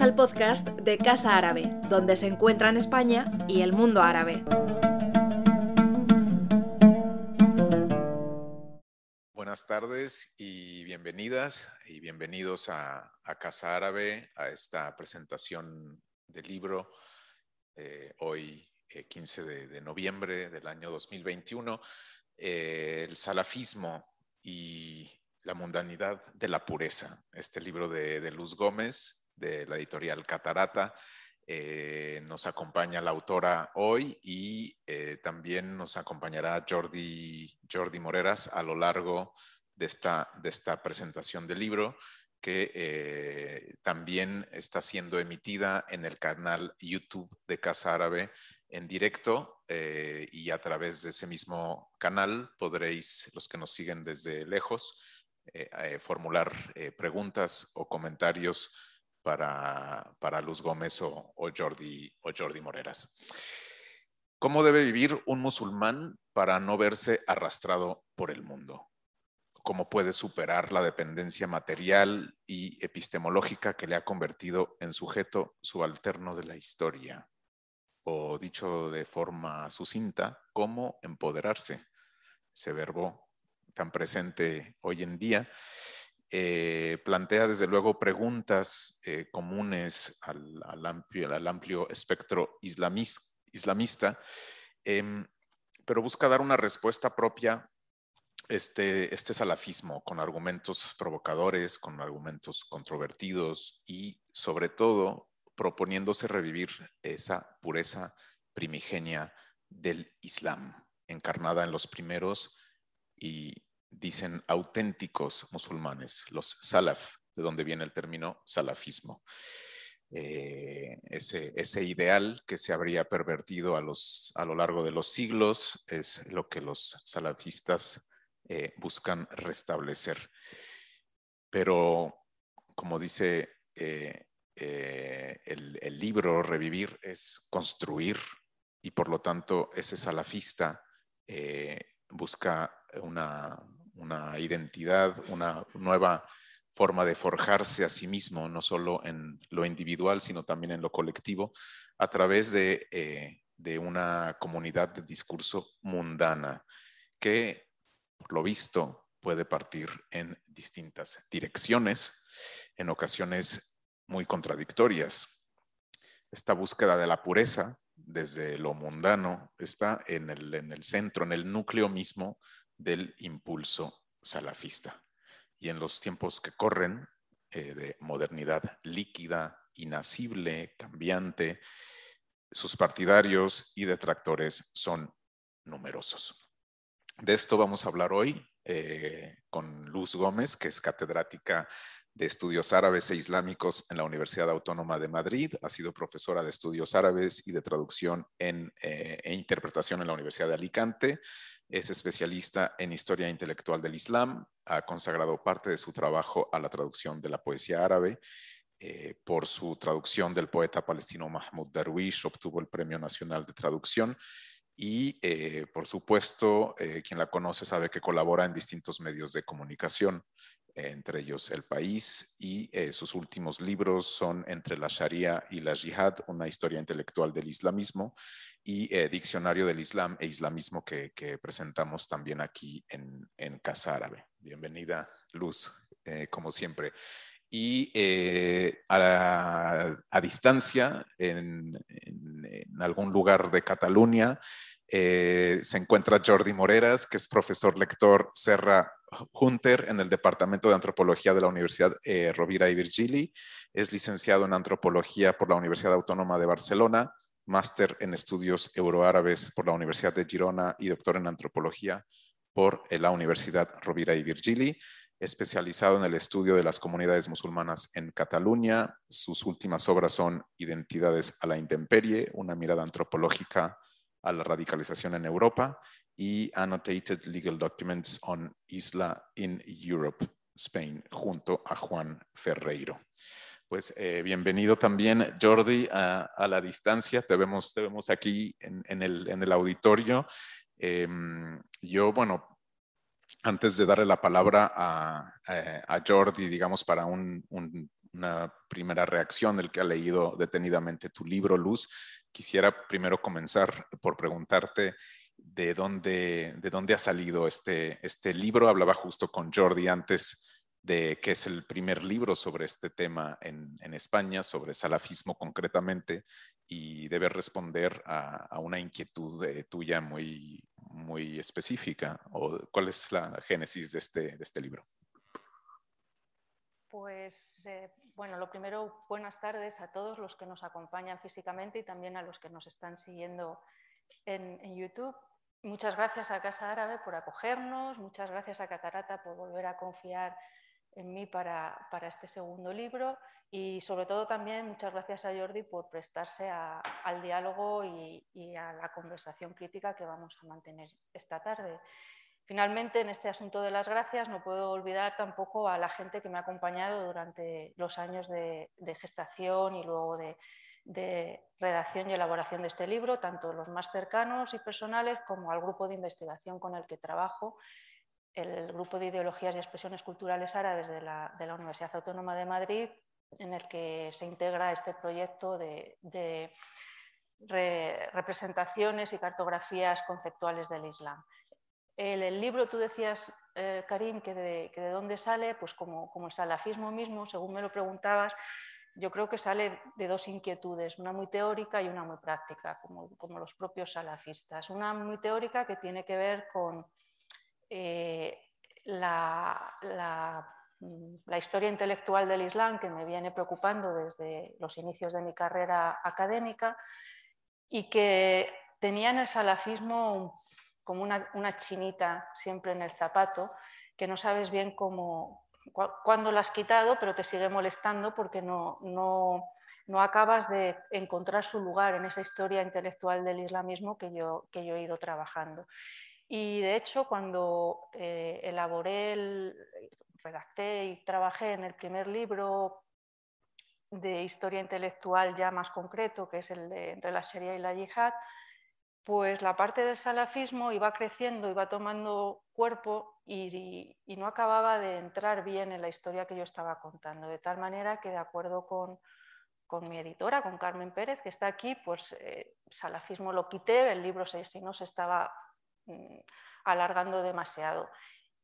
Al podcast de Casa Árabe, donde se encuentran España y el mundo árabe. Buenas tardes y bienvenidas y bienvenidos a, Casa Árabe, a esta presentación del libro eh, hoy 15 eh, de, noviembre del año 2021, eh, el salafismo y la mundanidad de la pureza, este libro de Luz Gómez, de la editorial Catarata. Eh, nos acompaña la autora hoy y eh, también nos acompañará Jordi, Jordi Moreras a lo largo de esta, de esta presentación del libro que eh, también está siendo emitida en el canal YouTube de Casa Árabe en directo y a través de ese mismo canal podréis, los que nos siguen desde lejos, formular preguntas o comentarios para, para Luz Gómez o, Jordi, o Jordi Moreras. ¿Cómo debe vivir un musulmán para no verse arrastrado por el mundo? ¿Cómo puede superar la dependencia material y epistemológica que le ha convertido en sujeto subalterno de la historia? O dicho de forma sucinta, ¿cómo empoderarse? Ese verbo tan presente hoy en día eh, plantea desde luego preguntas eh, comunes al, amplio, espectro islamista, em, pero busca dar una respuesta propia este, este salafismo con argumentos provocadores, con argumentos controvertidos y sobre todo proponiéndose revivir esa pureza primigenia del Islam, encarnada en los primeros y dicen auténticos musulmanes, los salaf, de donde viene el término salafismo. Eh, ese, ideal que se habría pervertido a, los, a, lo largo de los siglos es lo que los salafistas eh, buscan restablecer. Pero, como dice eh, el libro Revivir, es construir y por lo tanto ese salafista busca una, una identidad, una nueva forma de forjarse a sí mismo, no solo en lo individual, sino también en lo colectivo, a través de, eh, una comunidad de discurso mundana que, por lo visto, puede partir en distintas direcciones, en ocasiones muy contradictorias. Esta búsqueda de la pureza desde lo mundano está en el, en el centro, en el núcleo mismo del impulso salafista. Y en los tiempos que corren eh, de modernidad líquida, inacible, cambiante, sus partidarios y detractores son numerosos. De esto vamos a hablar hoy eh, con Luz Gómez, que es catedrática de Estudios Árabes e Islámicos en la Universidad Autónoma de Madrid. Ha sido profesora de Estudios Árabes y de Traducción eh, e Interpretación en la Universidad de Alicante. Es especialista en historia intelectual del Islam. Ha consagrado parte de su trabajo a la traducción de la poesía árabe. Eh, por su traducción del poeta palestino Mahmoud Darwish, obtuvo el Premio Nacional de Traducción. Y, eh, por supuesto, quien la conoce sabe que colabora en distintos medios de comunicación entre ellos El País, y eh, sus últimos libros son Entre la Sharia y la Jihad, una historia intelectual del islamismo, y eh, Diccionario del Islam e Islamismo que, presentamos también aquí en, Casa Árabe. Bienvenida, Luz, eh, como siempre. Y a, distancia, en, en, algún lugar de Cataluña, se encuentra Jordi Moreras, que es profesor lector Serra Hunter en el Departamento de Antropología de la Universidad eh, Rovira y Virgili. Es licenciado en Antropología por la Universidad Autónoma de Barcelona, máster en Estudios Euroárabes por la Universidad de Girona y doctor en Antropología por eh, la Universidad Rovira y Virgili, especializado en el estudio de las comunidades musulmanas en Cataluña. Sus últimas obras son Identidades a la intemperie, una mirada antropológica a la radicalización en Europa y Annotated Legal Documents on Isla in Europe, Spain, junto a Juan Ferreiro. Pues eh, bienvenido también, Jordi, a, la distancia. Te vemos, te vemos aquí en, el, en el, auditorio. Em, yo, bueno, antes de darle la palabra a, a, Jordi, digamos, para un, una primera reacción del que ha leído detenidamente tu libro, Luz. Quisiera primero comenzar por preguntarte de dónde, de dónde ha salido este, este libro. Hablaba justo con Jordi antes de que es el primer libro sobre este tema en, España, sobre salafismo concretamente, y debe responder a, una inquietud eh, tuya muy, muy específica. ¿O ¿Cuál es la génesis de este, de este libro? Pues eh, bueno, lo primero, buenas tardes a todos los que nos acompañan físicamente y también a los que nos están siguiendo en, en YouTube. Muchas gracias a Casa Árabe por acogernos, muchas gracias a Catarata por volver a confiar en mí para, este segundo libro y sobre todo también muchas gracias a Jordi por prestarse al diálogo y, a la conversación crítica que vamos a mantener esta tarde. Finalmente, en este asunto de las gracias, no puedo olvidar tampoco a la gente que me ha acompañado durante los años de, gestación y luego de, redacción y elaboración de este libro, tanto los más cercanos y personales como al grupo de investigación con el que trabajo el grupo de ideologías y expresiones culturales árabes de la, Universidad Autónoma de Madrid, en el que se integra este proyecto de, representaciones y cartografías conceptuales del Islam. El, libro, tú decías, eh, Karim, que de, dónde sale, pues como, el salafismo mismo, según me lo preguntabas, yo creo que sale de dos inquietudes, una muy teórica y una muy práctica, como, como los propios salafistas. Una muy teórica que tiene que ver con eh, la, la, historia intelectual del Islam que me viene preocupando desde los inicios de mi carrera académica y que tenía en el salafismo como una, chinita siempre en el zapato, que no sabes bien cómo, cuándo la has quitado, pero te sigue molestando porque no, no, no, acabas de encontrar su lugar en esa historia intelectual del islamismo que yo, que yo he ido trabajando. Y de hecho, cuando eh, elaboré, el, redacté y trabajé en el primer libro de historia intelectual ya más concreto, que es el de entre la Sharia y la yihad, pues la parte del salafismo iba creciendo, iba tomando cuerpo y, no acababa de entrar bien en la historia que yo estaba contando. De tal manera que, de acuerdo con, mi editora, con Carmen Pérez, que está aquí, pues eh, salafismo lo quité, el libro si no se estaba Mm, alargando demasiado.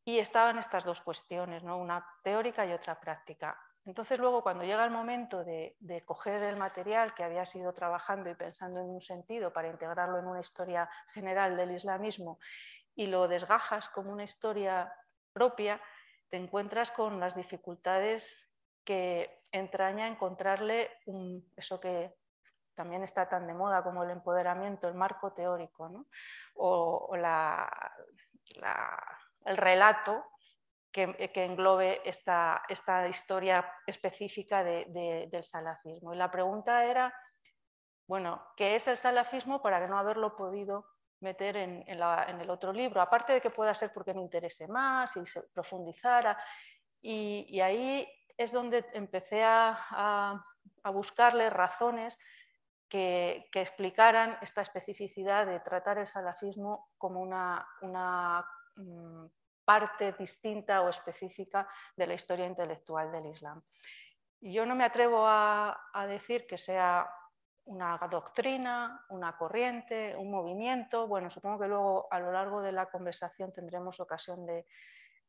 Y estaban estas dos cuestiones, ¿no? una teórica y otra práctica. Entonces luego cuando llega el momento de, coger el material que había sido trabajando y pensando en un sentido para integrarlo en una historia general del islamismo y lo desgajas como una historia propia, te encuentras con las dificultades que entraña encontrarle eso que también está tan de moda como el empoderamiento, el marco teórico, o, el relato que, englobe esta, historia específica del salafismo. Y la pregunta era, bueno, ¿qué es el salafismo para no haberlo podido meter en, el otro libro? Aparte de que pueda ser porque me interese más y se profundizara. Y, ahí es donde empecé a buscarle razones que, explicaran esta especificidad de tratar el salafismo como una, mm, parte distinta o específica de la historia intelectual del Islam. Yo no me atrevo a, decir que sea una doctrina, una corriente, un movimiento. Bueno, supongo que luego a lo largo de la conversación tendremos ocasión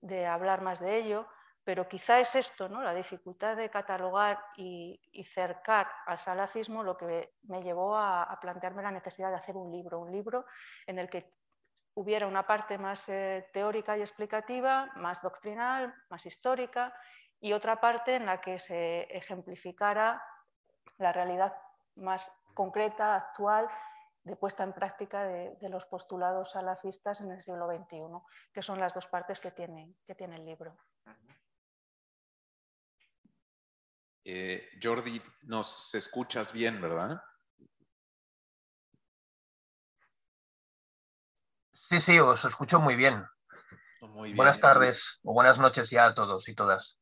de hablar más de ello, pero quizá es esto, ¿no? la dificultad de catalogar y, cercar al salafismo lo que me llevó a, plantearme la necesidad de hacer un libro, un libro en el que hubiera una parte más eh, teórica y explicativa, más doctrinal, más histórica, y otra parte en la que se ejemplificara la realidad más concreta, actual, de puesta en práctica de, los postulados salafistas en el siglo XXI, que son las dos partes que tiene, que tiene el libro. Eh, Jordi, nos escuchas bien, ¿verdad? Sí, sí, os escucho muy bien. Buenas tardes o buenas noches ya a todos y todas.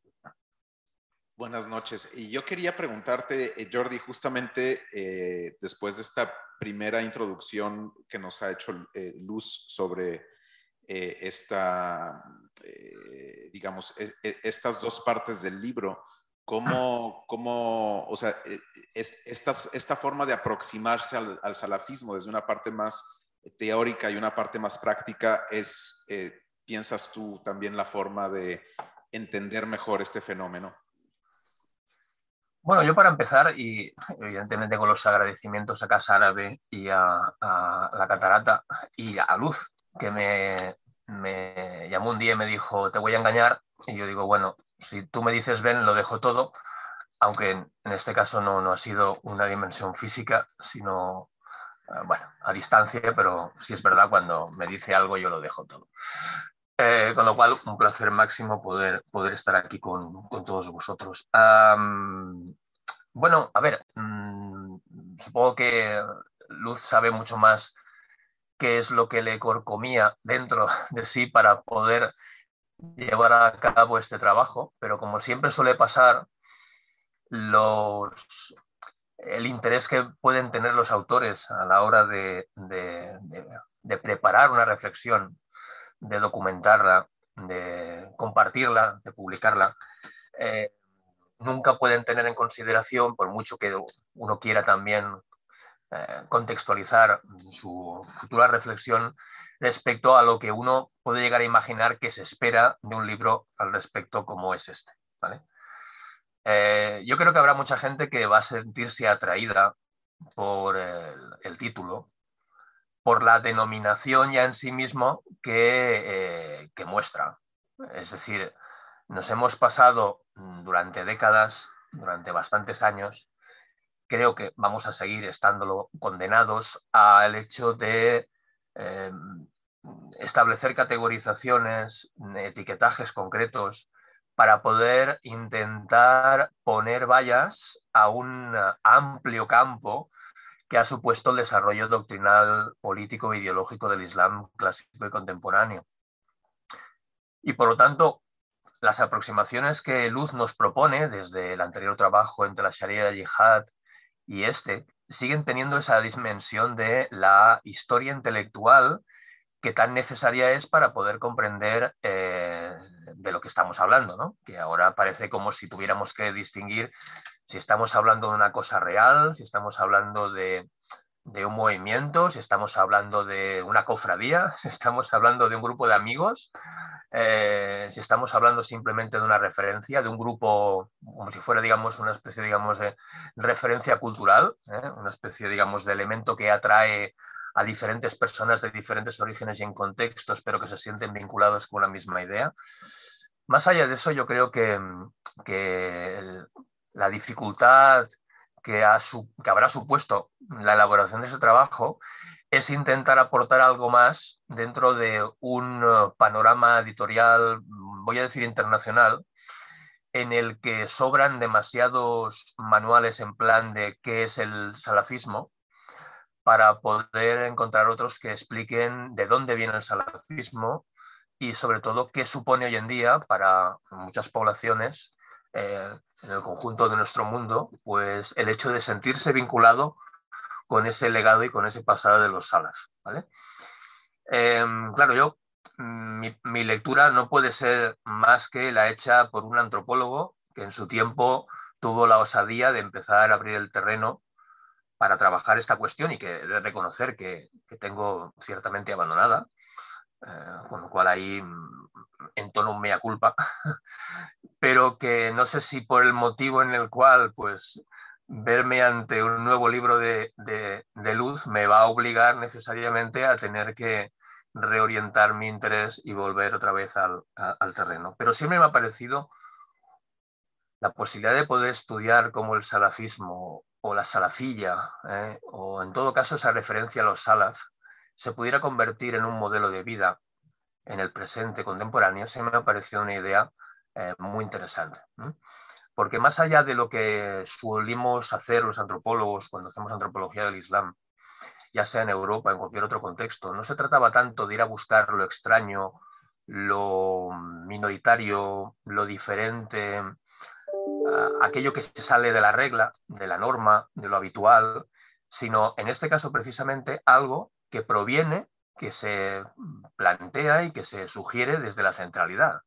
Buenas noches. Y yo quería preguntarte, eh, Jordi, justamente eh, después de esta primera introducción que nos ha hecho Luz sobre esta, digamos, e, e, estas dos partes del libro, ¿Cómo, cómo o sea, esta, esta forma de aproximarse al, al, salafismo desde una parte más teórica y una parte más práctica eh, piensas tú, también la forma de entender mejor este fenómeno? Bueno, yo para empezar, y evidentemente con los agradecimientos a Casa Árabe y a, la Catarata y a Luz, que me, llamó un día y me dijo, te voy a engañar, y yo digo, bueno, si tú me dices ven, lo dejo todo, aunque en, este caso no, no, ha sido una dimensión física, sino, bueno, a distancia, pero sí es verdad, cuando me dice algo yo lo dejo todo. Eh, con lo cual, un placer máximo poder, poder estar aquí con, con todos vosotros. bueno, a ver, mm, supongo que Luz sabe mucho más qué es lo que le corcomía dentro de sí para poder llevar a cabo este trabajo, pero como siempre suele pasar, los, el interés que pueden tener los autores a la hora de, preparar una reflexión, de documentarla, de compartirla, de publicarla, eh, nunca pueden tener en consideración, por mucho que uno quiera también eh, contextualizar su futura reflexión, respecto a lo que uno puede llegar a imaginar que se espera de un libro al respecto como es este. Eh, yo creo que habrá mucha gente que va a sentirse atraída por el, título, por la denominación ya en sí mismo que, eh, que muestra. Es decir, nos hemos pasado durante décadas, durante bastantes años, creo que vamos a seguir estándolo condenados al hecho de Em, establecer categorizaciones, etiquetajes concretos para poder intentar poner vallas a un amplio campo que ha supuesto el desarrollo doctrinal, político e ideológico del Islam clásico y contemporáneo. Y por lo tanto, las aproximaciones que Luz nos propone desde el anterior trabajo entre la Sharia el Yihad y este, siguen teniendo esa dimensión de la historia intelectual que tan necesaria es para poder comprender eh, de lo que estamos hablando, ¿no? que ahora parece como si tuviéramos que distinguir si estamos hablando de una cosa real, si estamos hablando de, de un movimiento, si estamos hablando de una cofradía, si estamos hablando de un grupo de amigos, eh, si estamos hablando simplemente de una referencia, de un grupo, como si fuera, digamos, una especie, digamos, de referencia cultural, ¿eh? una especie, digamos, de elemento que atrae a diferentes personas de diferentes orígenes y en contextos, pero que se sienten vinculados con la misma idea. Más allá de eso, yo creo que, que la dificultad que, que habrá supuesto la elaboración de ese trabajo es intentar aportar algo más dentro de un eh, panorama editorial, voy a decir internacional, en el que sobran demasiados manuales en plan de qué es el salafismo para poder encontrar otros que expliquen de dónde viene el salafismo y sobre todo qué supone hoy en día para muchas poblaciones eh, en el conjunto de nuestro mundo, pues el hecho de sentirse vinculado con ese legado y con ese pasado de los. ¿vale? Em, claro, yo, mi, lectura no puede ser más que la hecha por un antropólogo que en su tiempo tuvo la osadía de empezar a abrir el terreno para trabajar esta cuestión y que de reconocer que, tengo ciertamente abandonada, eh, con lo cual ahí mm, entono un mea culpa, pero que no sé si por el motivo en el cual pues verme ante un nuevo libro de, luz me va a obligar necesariamente a tener que reorientar mi interés y volver otra vez al, terreno. Pero siempre me ha parecido la posibilidad de poder estudiar como el salafismo o la salafilla, ¿eh? o en todo caso esa referencia a los salaf, se pudiera convertir en un modelo de vida en el presente contemporáneo, se me ha parecido una idea eh, muy interesante porque más allá de lo que suelimos hacer los antropólogos cuando hacemos antropología del Islam, ya sea en Europa, en cualquier otro contexto, no se trataba tanto de ir a buscar lo extraño, lo minoritario, lo diferente, aquello que se sale de la regla, de la norma, de lo habitual, sino en este caso precisamente algo que proviene, que se plantea y que se sugiere desde la centralidad.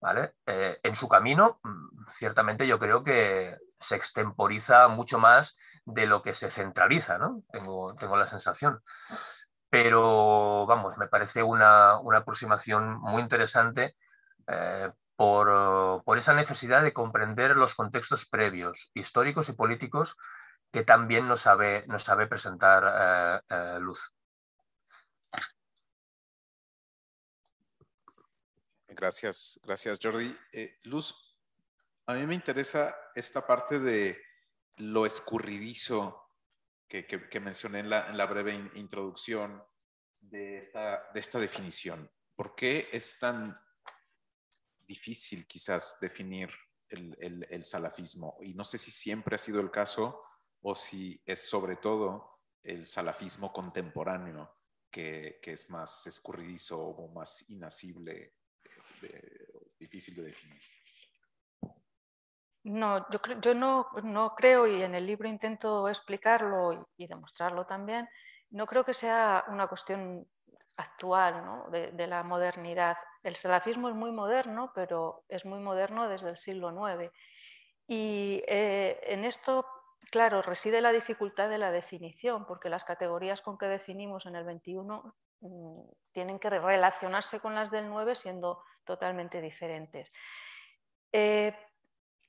¿vale? Eh, en su camino, mm, ciertamente yo creo que se extemporiza mucho más de lo que se centraliza, ¿no? Tengo, tengo la sensación. Pero, vamos, me parece una, aproximación muy interesante eh, por, esa necesidad de comprender los contextos previos, históricos y políticos, que también nos sabe, sabe presentar eh, Luz. Gracias, gracias Jordi. Eh, Luz, a mí me interesa esta parte de lo escurridizo que, mencioné en la, breve introducción de esta, de esta definición. ¿Por qué es tan difícil quizás definir el, salafismo? Y no sé si siempre ha sido el caso o si es sobre todo el salafismo contemporáneo que, es más escurridizo o más inasible difícil de definir. No, yo, yo no, no, creo, y en el libro intento explicarlo y, demostrarlo también, no creo que sea una cuestión actual de, la modernidad. El salafismo es muy moderno, pero es muy moderno desde el siglo IX. Y eh, en esto, claro, reside la dificultad de la definición, porque las categorías con que definimos en el XXI mm, tienen que relacionarse con las del 9 siendo totalmente diferentes. Eh,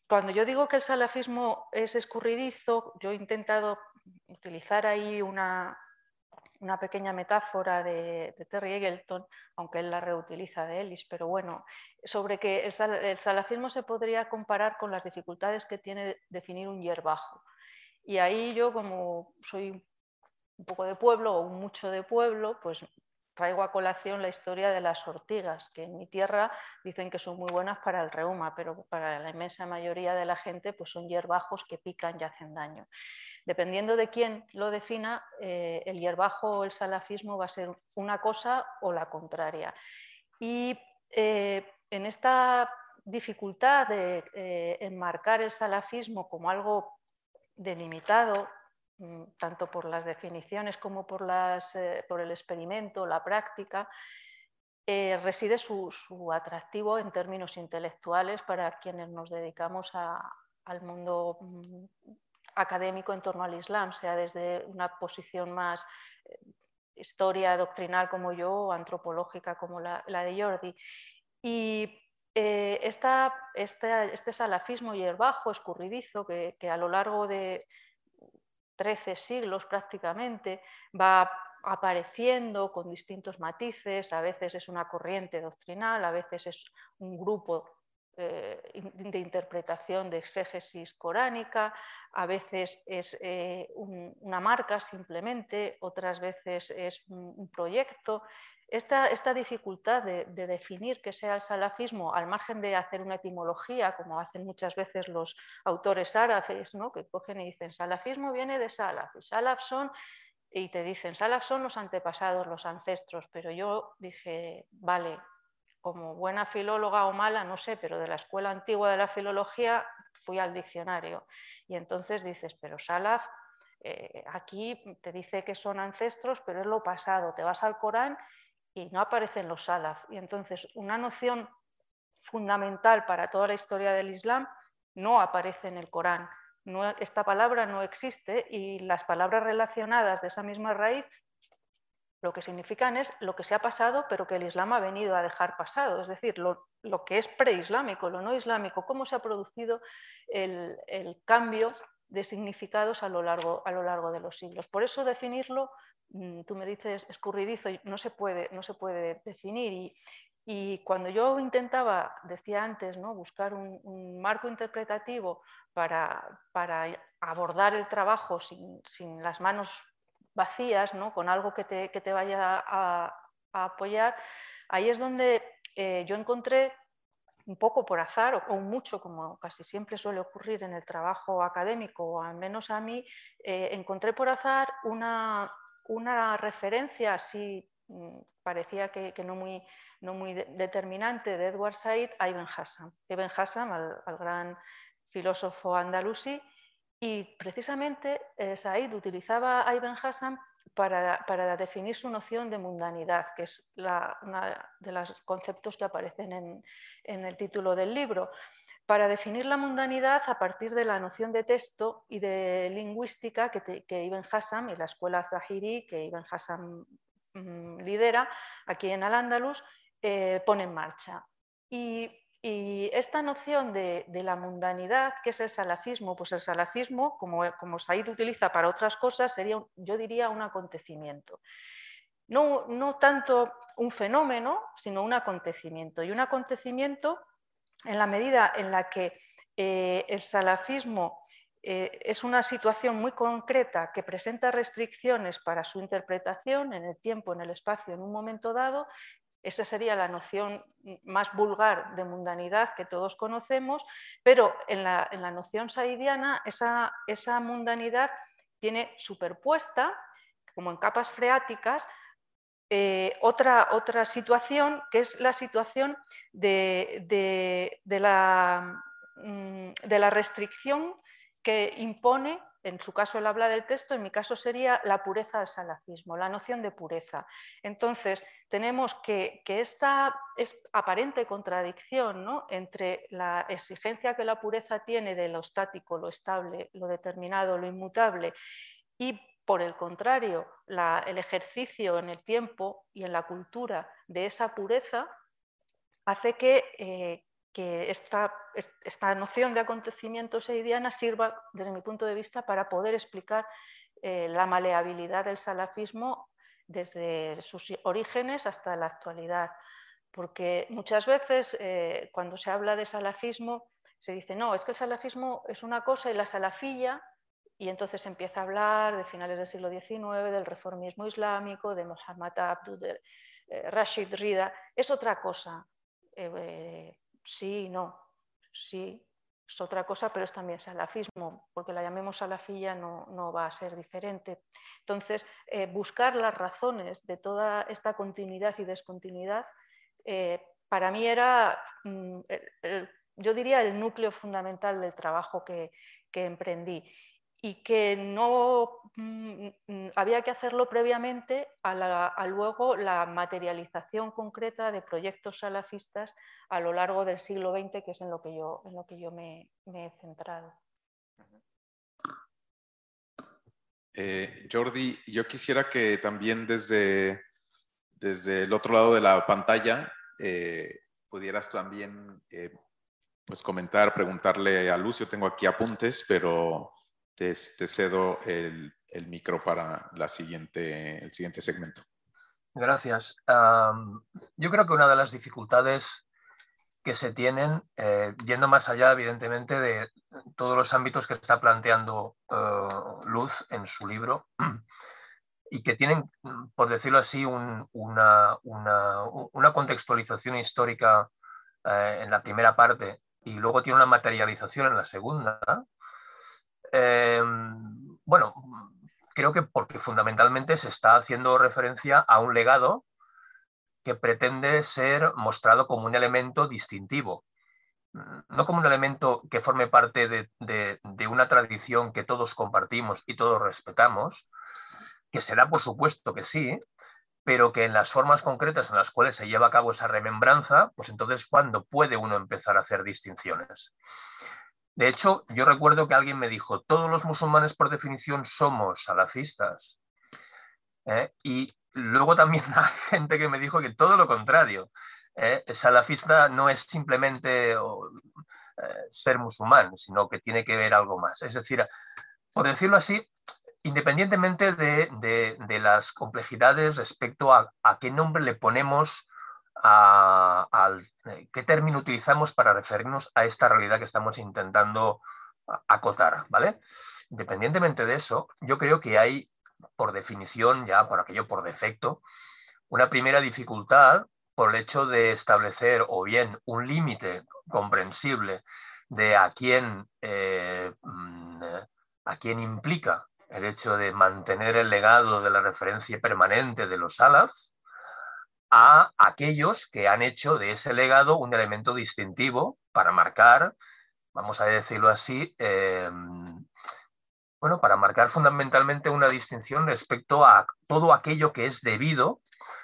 cuando yo digo que el salafismo es escurridizo, yo he intentado utilizar ahí una, una pequeña metáfora de, Terry Eggleton, aunque él la reutiliza de Ellis, pero bueno, sobre que el, salafismo se podría comparar con las dificultades que tiene definir un hierbajo. Y ahí yo, como soy un poco de pueblo o mucho de pueblo, pues traigo a colación la historia de las ortigas, que en mi tierra dicen que son muy buenas para el reuma, pero para la inmensa mayoría de la gente pues son hierbajos que pican y hacen daño. Dependiendo de quién lo defina, eh, el hierbajo o el salafismo va a ser una cosa o la contraria. Y eh, en esta dificultad de eh, enmarcar el salafismo como algo delimitado tanto por las definiciones como por, eh, el experimento, la práctica, eh, reside su, atractivo en términos intelectuales para quienes nos dedicamos al mundo mm, académico en torno al Islam, sea desde una posición más eh, historia doctrinal como yo o antropológica como la, de Jordi. Y este salafismo hierbajo, escurridizo, que a lo largo de 13 siglos prácticamente, va apareciendo con distintos matices, a veces es una corriente doctrinal, a veces es un grupo eh, de interpretación de exégesis coránica, a veces es eh, una marca simplemente, otras veces es un proyecto. Esta, dificultad de, definir qué sea el salafismo, al margen de hacer una etimología, como hacen muchas veces los autores árabes, ¿no? que cogen y dicen, salafismo viene de salaf, y salaf son, y te dicen, salaf son los antepasados, los ancestros, pero yo dije, vale, como buena filóloga o mala, no sé, pero de la escuela antigua de la filología fui al diccionario. Y entonces dices, pero salaf, eh, aquí te dice que son ancestros, pero es lo pasado, te vas al Corán y no aparecen los salaf. Y entonces una noción fundamental para toda la historia del Islam no aparece en el Corán. esta palabra no existe y las palabras relacionadas de esa misma raíz lo que significan es lo que se ha pasado, pero que el Islam ha venido a dejar pasado, es decir, lo, que es preislámico, lo no islámico, cómo se ha producido el, cambio de significados a lo, largo, de los siglos. Por eso definirlo tú me dices escurridizo, no se puede, no se puede definir. Y, cuando yo intentaba, decía antes, ¿no? buscar un, marco interpretativo para, abordar el trabajo sin, las manos vacías, ¿no? con algo que te, vaya a, apoyar, ahí es donde eh, yo encontré un poco por azar o, mucho, como casi siempre suele ocurrir en el trabajo académico, o al menos a mí, eh, encontré por azar una, una referencia así mm, parecía que, no, muy, no, muy, determinante de Edward Said a Ibn Hassam. Ibn Hassam, al, gran filósofo andalusí, y precisamente eh, Said utilizaba a Ibn Hassam para, definir su noción de mundanidad, que es uno de los conceptos que aparecen en, el título del libro. Para definir la mundanidad a partir de la noción de texto y de lingüística que, que Ibn Hassam y la escuela Zahiri, que Ibn Hassam mm, lidera aquí en Al-Ándalus, eh, pone en marcha. Y y esta noción de, la mundanidad, que es el salafismo, pues el salafismo, como, como Said utiliza para otras cosas, sería, yo diría, un acontecimiento. No, no tanto un fenómeno, sino un acontecimiento. Y un acontecimiento en la medida en la que eh, el salafismo eh, es una situación muy concreta que presenta restricciones para su interpretación en el tiempo, en el espacio, en un momento dado, esa sería la noción más vulgar de mundanidad que todos conocemos, pero en la, noción saidiana esa, esa, mundanidad tiene superpuesta, como en capas freáticas, eh, otra, otra, situación que es la situación de, la, mm, de la restricción que impone en su caso él habla del texto, en mi caso sería la pureza del salafismo, la noción de pureza. Entonces, tenemos que, esta aparente contradicción entre la exigencia que la pureza tiene de lo estático, lo estable, lo determinado, lo inmutable, y por el contrario, el ejercicio en el tiempo y en la cultura de esa pureza hace que, eh, que esta, esta, noción de acontecimiento seidiana sirva, desde mi punto de vista, para poder explicar eh, la maleabilidad del salafismo desde sus orígenes hasta la actualidad. Porque muchas veces eh, cuando se habla de salafismo se dice, no, es que el salafismo es una cosa y la salafilla, y entonces empieza a hablar de finales del siglo XIX, del reformismo islámico, de Muhammad Abdul, eh, Rashid Rida, es otra cosa. Sí, no, sí, es otra cosa, pero es también salafismo, porque la llamemos salafilla no, no va a ser diferente. Entonces, eh, buscar las razones de toda esta continuidad y descontinuidad, eh, para mí era, mm, yo diría, el núcleo fundamental del trabajo que, que emprendí y que no mm, mm, había que hacerlo previamente a, luego la materialización concreta de proyectos salafistas a lo largo del siglo XX, que es en lo que yo, en lo que yo me, he centrado. Eh, Jordi, yo quisiera que también desde, desde el otro lado de la pantalla eh, pudieras también eh, pues comentar, preguntarle a Lucio, tengo aquí apuntes, pero te, cedo el, micro para la siguiente, el siguiente segmento. Gracias. yo creo que una de las dificultades que se tienen, eh, yendo más allá, evidentemente, de todos los ámbitos que está planteando eh, Luz en su libro, y que tienen, por decirlo así, una, contextualización histórica eh, en la primera parte y luego tiene una materialización en la segunda, Em, bueno, creo que porque fundamentalmente se está haciendo referencia a un legado que pretende ser mostrado como un elemento distintivo, no como un elemento que forme parte de, una tradición que todos compartimos y todos respetamos, que será por supuesto que sí, pero que en las formas concretas en las cuales se lleva a cabo esa remembranza, pues entonces cuando puede uno empezar a hacer distinciones. De hecho, yo recuerdo que alguien me dijo, todos los musulmanes por definición somos salafistas. ¿eh? Y luego también hay gente que me dijo que todo lo contrario. ¿eh? Salafista no es simplemente eh, ser musulmán, sino que tiene que ver algo más. Es decir, por decirlo así, independientemente de, las complejidades respecto a, qué nombre le ponemos al eh, qué término utilizamos para referirnos a esta realidad que estamos intentando acotar, ¿vale? Independientemente de eso, yo creo que hay, por definición, ya por aquello por defecto, una primera dificultad por el hecho de establecer o bien un límite comprensible de a quién, eh, mm, a quién implica el hecho de mantener el legado de la referencia permanente de los salaf, a aquellos que han hecho de ese legado un elemento distintivo para marcar, vamos a decirlo así, em, bueno, para marcar fundamentalmente una distinción respecto a todo aquello que es debido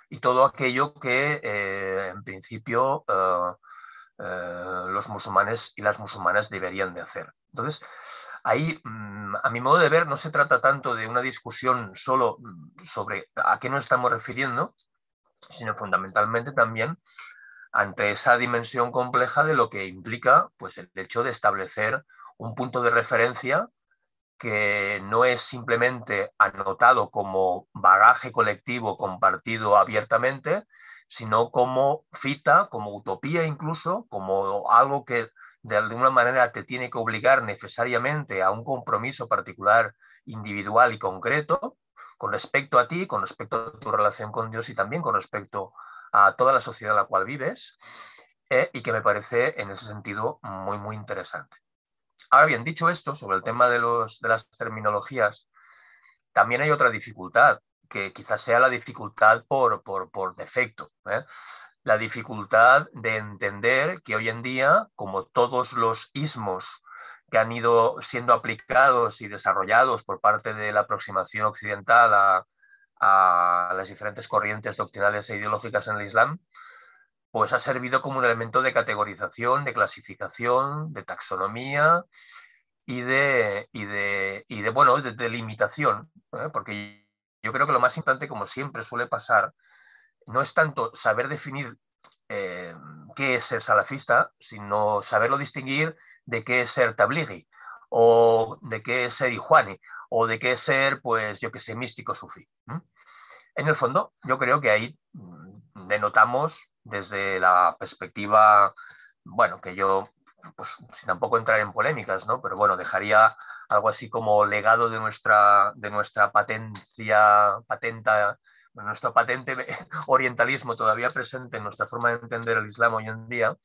y todo aquello que eh, en principio eh, eh, los musulmanes y las musulmanas deberían de hacer. Entonces, ahí, mm, a mi modo de ver, no se trata tanto de una discusión solo mm, sobre a qué nos estamos refiriendo, sino fundamentalmente también ante esa dimensión compleja de lo que implica pues, el hecho de establecer un punto de referencia que no es simplemente anotado como bagaje colectivo compartido abiertamente, sino como cita, como utopía incluso, como algo que de alguna manera te tiene que obligar necesariamente a un compromiso particular, individual y concreto, con respecto a ti, con respecto a tu relación con Dios y también con respecto a toda la sociedad en la cual vives eh, y que me parece en ese sentido muy, muy interesante. Ahora bien, dicho esto sobre el tema de, los, de las terminologías, también hay otra dificultad, que quizás sea la dificultad por, por, por defecto. ¿eh? La dificultad de entender que hoy en día, como todos los ismos que han ido siendo aplicados y desarrollados por parte de la aproximación occidental a, las diferentes corrientes doctrinales e ideológicas en el Islam, pues ha servido como un elemento de categorización, de clasificación, de taxonomía y de, y de, y de bueno, de delimitación, ¿eh? porque yo creo que lo más importante, como siempre suele pasar, no es tanto saber definir eh, qué es ser salafista, sino saberlo distinguir de qué es ser tablighi, o de qué es ser ijuani, o de qué ser, pues, yo que sé, místico sufí. En el fondo, yo creo que ahí mm, denotamos desde la perspectiva, bueno, que yo, pues sin tampoco entrar en polémicas, ¿no? Pero bueno, dejaría algo así como legado de nuestra, de nuestra patencia, patenta, nuestro patente orientalismo todavía presente en nuestra forma de entender el Islam hoy en día,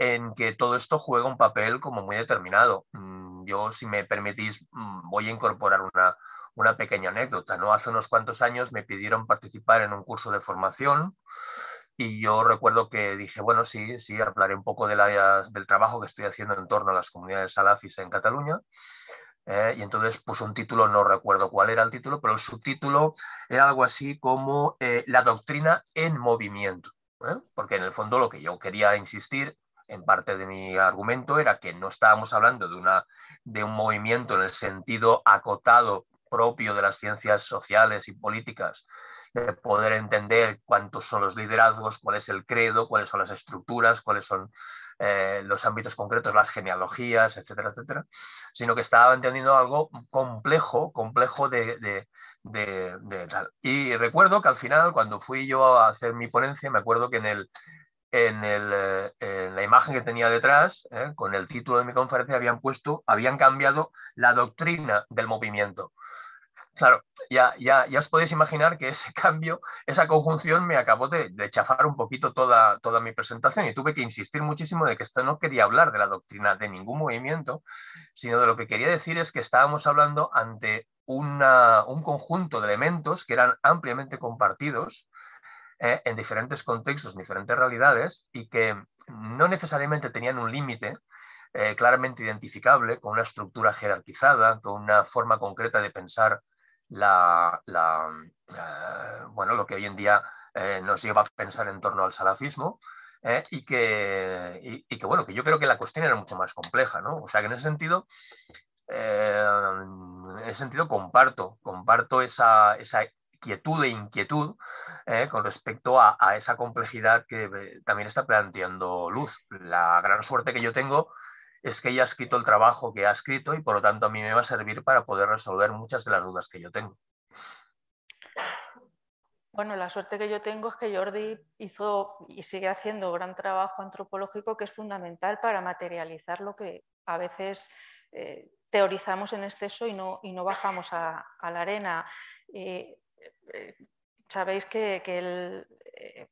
en que todo esto juega un papel como muy determinado. Mm, yo, si me permitís, mm, voy a incorporar una, una pequeña anécdota. ¿no? Hace unos cuantos años me pidieron participar en un curso de formación y yo recuerdo que dije, bueno, sí, sí, hablaré un poco de del trabajo que estoy haciendo en torno a las comunidades salafis en Cataluña. Eh, y entonces puse un título, no recuerdo cuál era el título, pero el subtítulo era algo así como eh, La doctrina en movimiento. ¿eh? Porque en el fondo lo que yo quería insistir en parte de mi argumento era que no estábamos hablando de, una, de un movimiento en el sentido acotado propio de las ciencias sociales y políticas, de poder entender cuántos son los liderazgos, cuál es el credo, cuáles son las estructuras, cuáles son eh, los ámbitos concretos, las genealogías, etcétera, etcétera, sino que estaba entendiendo algo complejo, complejo de, de, tal. Y recuerdo que al final, cuando fui yo a hacer mi ponencia, me acuerdo que en el, eh, en, la imagen que tenía detrás, eh, con el título de mi conferencia, habían puesto, habían cambiado la doctrina del movimiento. Claro, ya, ya, ya os podéis imaginar que ese cambio, esa conjunción me acabó de, chafar un poquito toda, toda mi presentación y tuve que insistir muchísimo de que esto no quería hablar de la doctrina de ningún movimiento, sino de lo que quería decir es que estábamos hablando ante una, un conjunto de elementos que eran ampliamente compartidos eh, en diferentes contextos, en diferentes realidades y que no necesariamente tenían un límite, eh, claramente identificable, con una estructura jerarquizada, con una forma concreta de pensar la, eh, bueno, lo que hoy en día nos lleva a pensar en torno al salafismo. Y, que, y, que, bueno, que yo creo que la cuestión era mucho más compleja, ¿no? O sea que en ese sentido, en ese sentido comparto, comparto esa, esa quietud e inquietud con respecto a, esa complejidad que también está planteando Luz. La gran suerte que yo tengo es que ella ha escrito el trabajo que ha escrito y por lo tanto a mí me va a servir para poder resolver muchas de las dudas que yo tengo. Bueno, la suerte que yo tengo es que Jordi hizo y sigue haciendo gran trabajo antropológico que es fundamental para materializar lo que a veces eh, teorizamos en exceso y no, y no bajamos a, la arena. Eh, sabéis que, él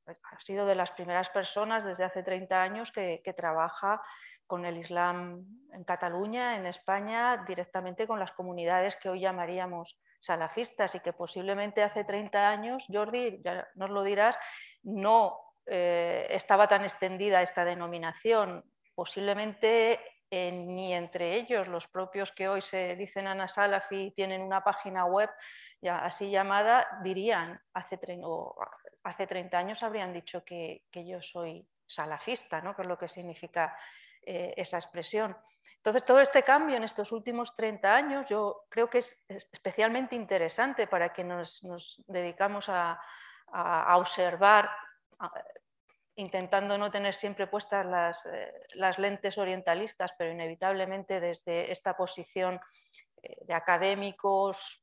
pues, ha sido de las primeras personas desde hace 30 años que, que trabaja con el Islam en Cataluña, en España, directamente con las comunidades que hoy llamaríamos salafistas y que posiblemente hace 30 años, Jordi, ya nos lo dirás, no eh, estaba tan extendida esta denominación. Posiblemente ni entre ellos, los propios que hoy se dicen Ana Salafi tienen una página web ya así llamada, dirían, hace, hace 30 años habrían dicho que, yo soy salafista, ¿no? que es lo que significa eh, esa expresión. Entonces, todo este cambio en estos últimos 30 años yo creo que es especialmente interesante para que nos, dedicamos a, observar, intentando no tener siempre puestas las, eh, las, lentes orientalistas, pero inevitablemente desde esta posición eh, de académicos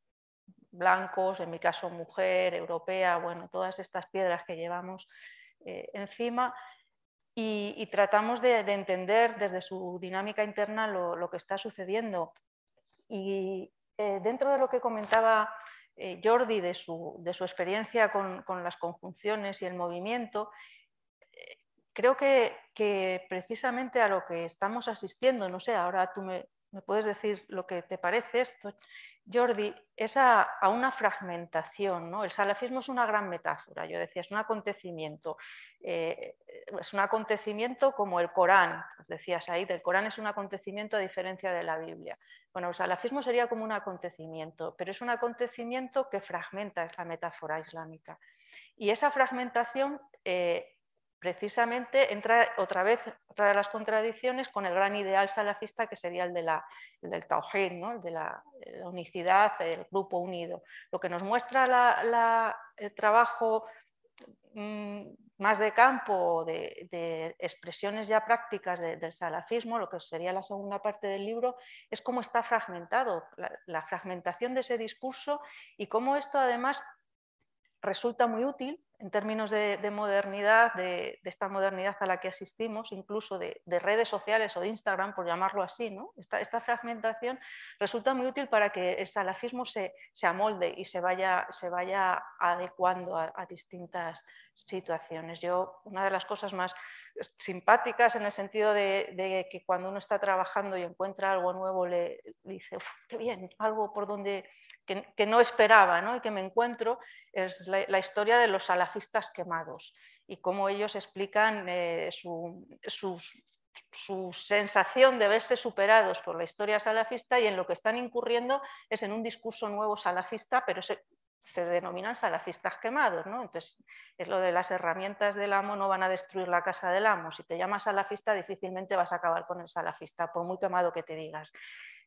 blancos, en mi caso mujer, europea, bueno, todas estas piedras que llevamos eh, encima, y, tratamos de, entender desde su dinámica interna lo, que está sucediendo. Y dentro de lo que comentaba Jordi de su, experiencia con, las conjunciones y el movimiento, creo que, precisamente a lo que estamos asistiendo, no sé, ahora tú me, puedes decir lo que te parece esto, Jordi, es a, una fragmentación. ¿no? El salafismo es una gran metáfora, yo decía, es un acontecimiento. Eh, es un acontecimiento como el Corán, decías ahí, el Corán es un acontecimiento a diferencia de la Biblia. Bueno, el salafismo sería como un acontecimiento, pero es un acontecimiento que fragmenta, es la metáfora islámica. Y esa fragmentación eh, precisamente entra otra vez otra de las contradicciones con el gran ideal salafista que sería el, de la, del tawhid, ¿no? el de la, unicidad, el grupo unido. Lo que nos muestra el trabajo mm, más de campo, de, expresiones ya prácticas del salafismo, lo que sería la segunda parte del libro, es cómo está fragmentado, la fragmentación de ese discurso y cómo esto además resulta muy útil en términos de, modernidad, de, esta modernidad a la que asistimos, incluso de, redes sociales o de Instagram, por llamarlo así, ¿no? esta, fragmentación resulta muy útil para que el salafismo se, amolde y se vaya, se vaya adecuando a, distintas situaciones. Yo, una de las cosas más simpáticas en el sentido de, que cuando uno está trabajando y encuentra algo nuevo le, dice, qué bien, algo por donde que, no esperaba ¿no? y que me encuentro, es la, historia de los salafistas quemados y cómo ellos explican eh, su, su sensación de verse superados por la historia salafista y en lo que están incurriendo es en un discurso nuevo salafista, pero se denominan salafistas quemados. ¿no? Entonces, es lo de las herramientas del amo no van a destruir la casa del amo. Si te llamas salafista, difícilmente vas a acabar con el salafista, por muy quemado que te digas.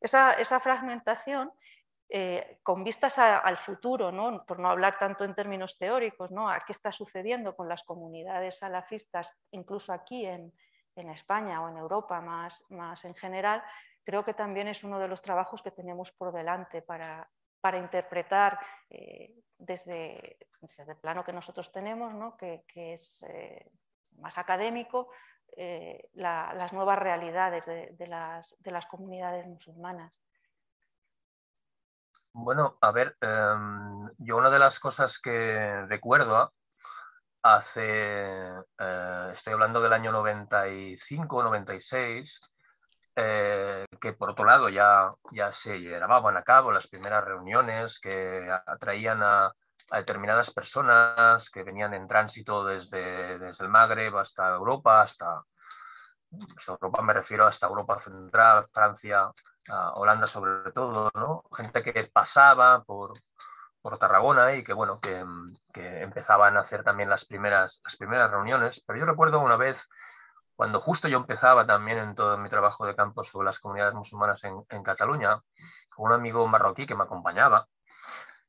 Esa, fragmentación, eh, con vistas al futuro, ¿no? por no hablar tanto en términos teóricos, ¿no? a qué está sucediendo con las comunidades salafistas, incluso aquí en, España o en Europa más, más en general, creo que también es uno de los trabajos que tenemos por delante para, para interpretar eh, desde, el plano que nosotros tenemos, que, es eh, más académico, eh, las nuevas realidades de, las, comunidades musulmanas. Bueno, a ver, em, yo una de las cosas que recuerdo hace, estoy hablando del año 95, 96, eh, que por otro lado ya, ya se llevaban a cabo las primeras reuniones que atraían a, determinadas personas que venían en tránsito desde, desde el Magreb hasta Europa, hasta, Europa me refiero hasta Europa Central, Francia, Holanda sobre todo, ¿no? gente que pasaba por, por Tarragona y que, bueno, que, que, empezaban a hacer también las primeras, las primeras reuniones. Pero yo recuerdo una vez cuando justo yo empezaba también en todo mi trabajo de campo sobre las comunidades musulmanas en, Cataluña, con un amigo marroquí que me acompañaba,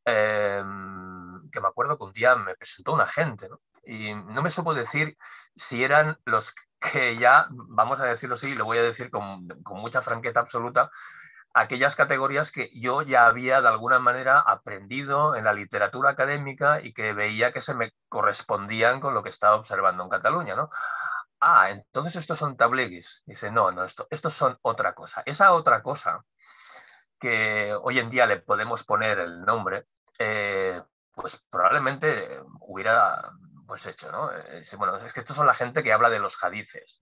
em, que me acuerdo que un día me presentó una gente, y no me supo decir si eran los que ya, vamos a decirlo así, lo voy a decir con, con mucha franqueza absoluta, aquellas categorías que yo ya había de alguna manera aprendido en la literatura académica y que veía que se me correspondían con lo que estaba observando en Cataluña, ¿no? Ah, entonces estos son tableguis. Dice, no, no, esto, estos son otra cosa. Esa otra cosa que hoy en día le podemos poner el nombre, eh, pues probablemente hubiera pues hecho, ¿no? bueno, es que estos son la gente que habla de los hadices.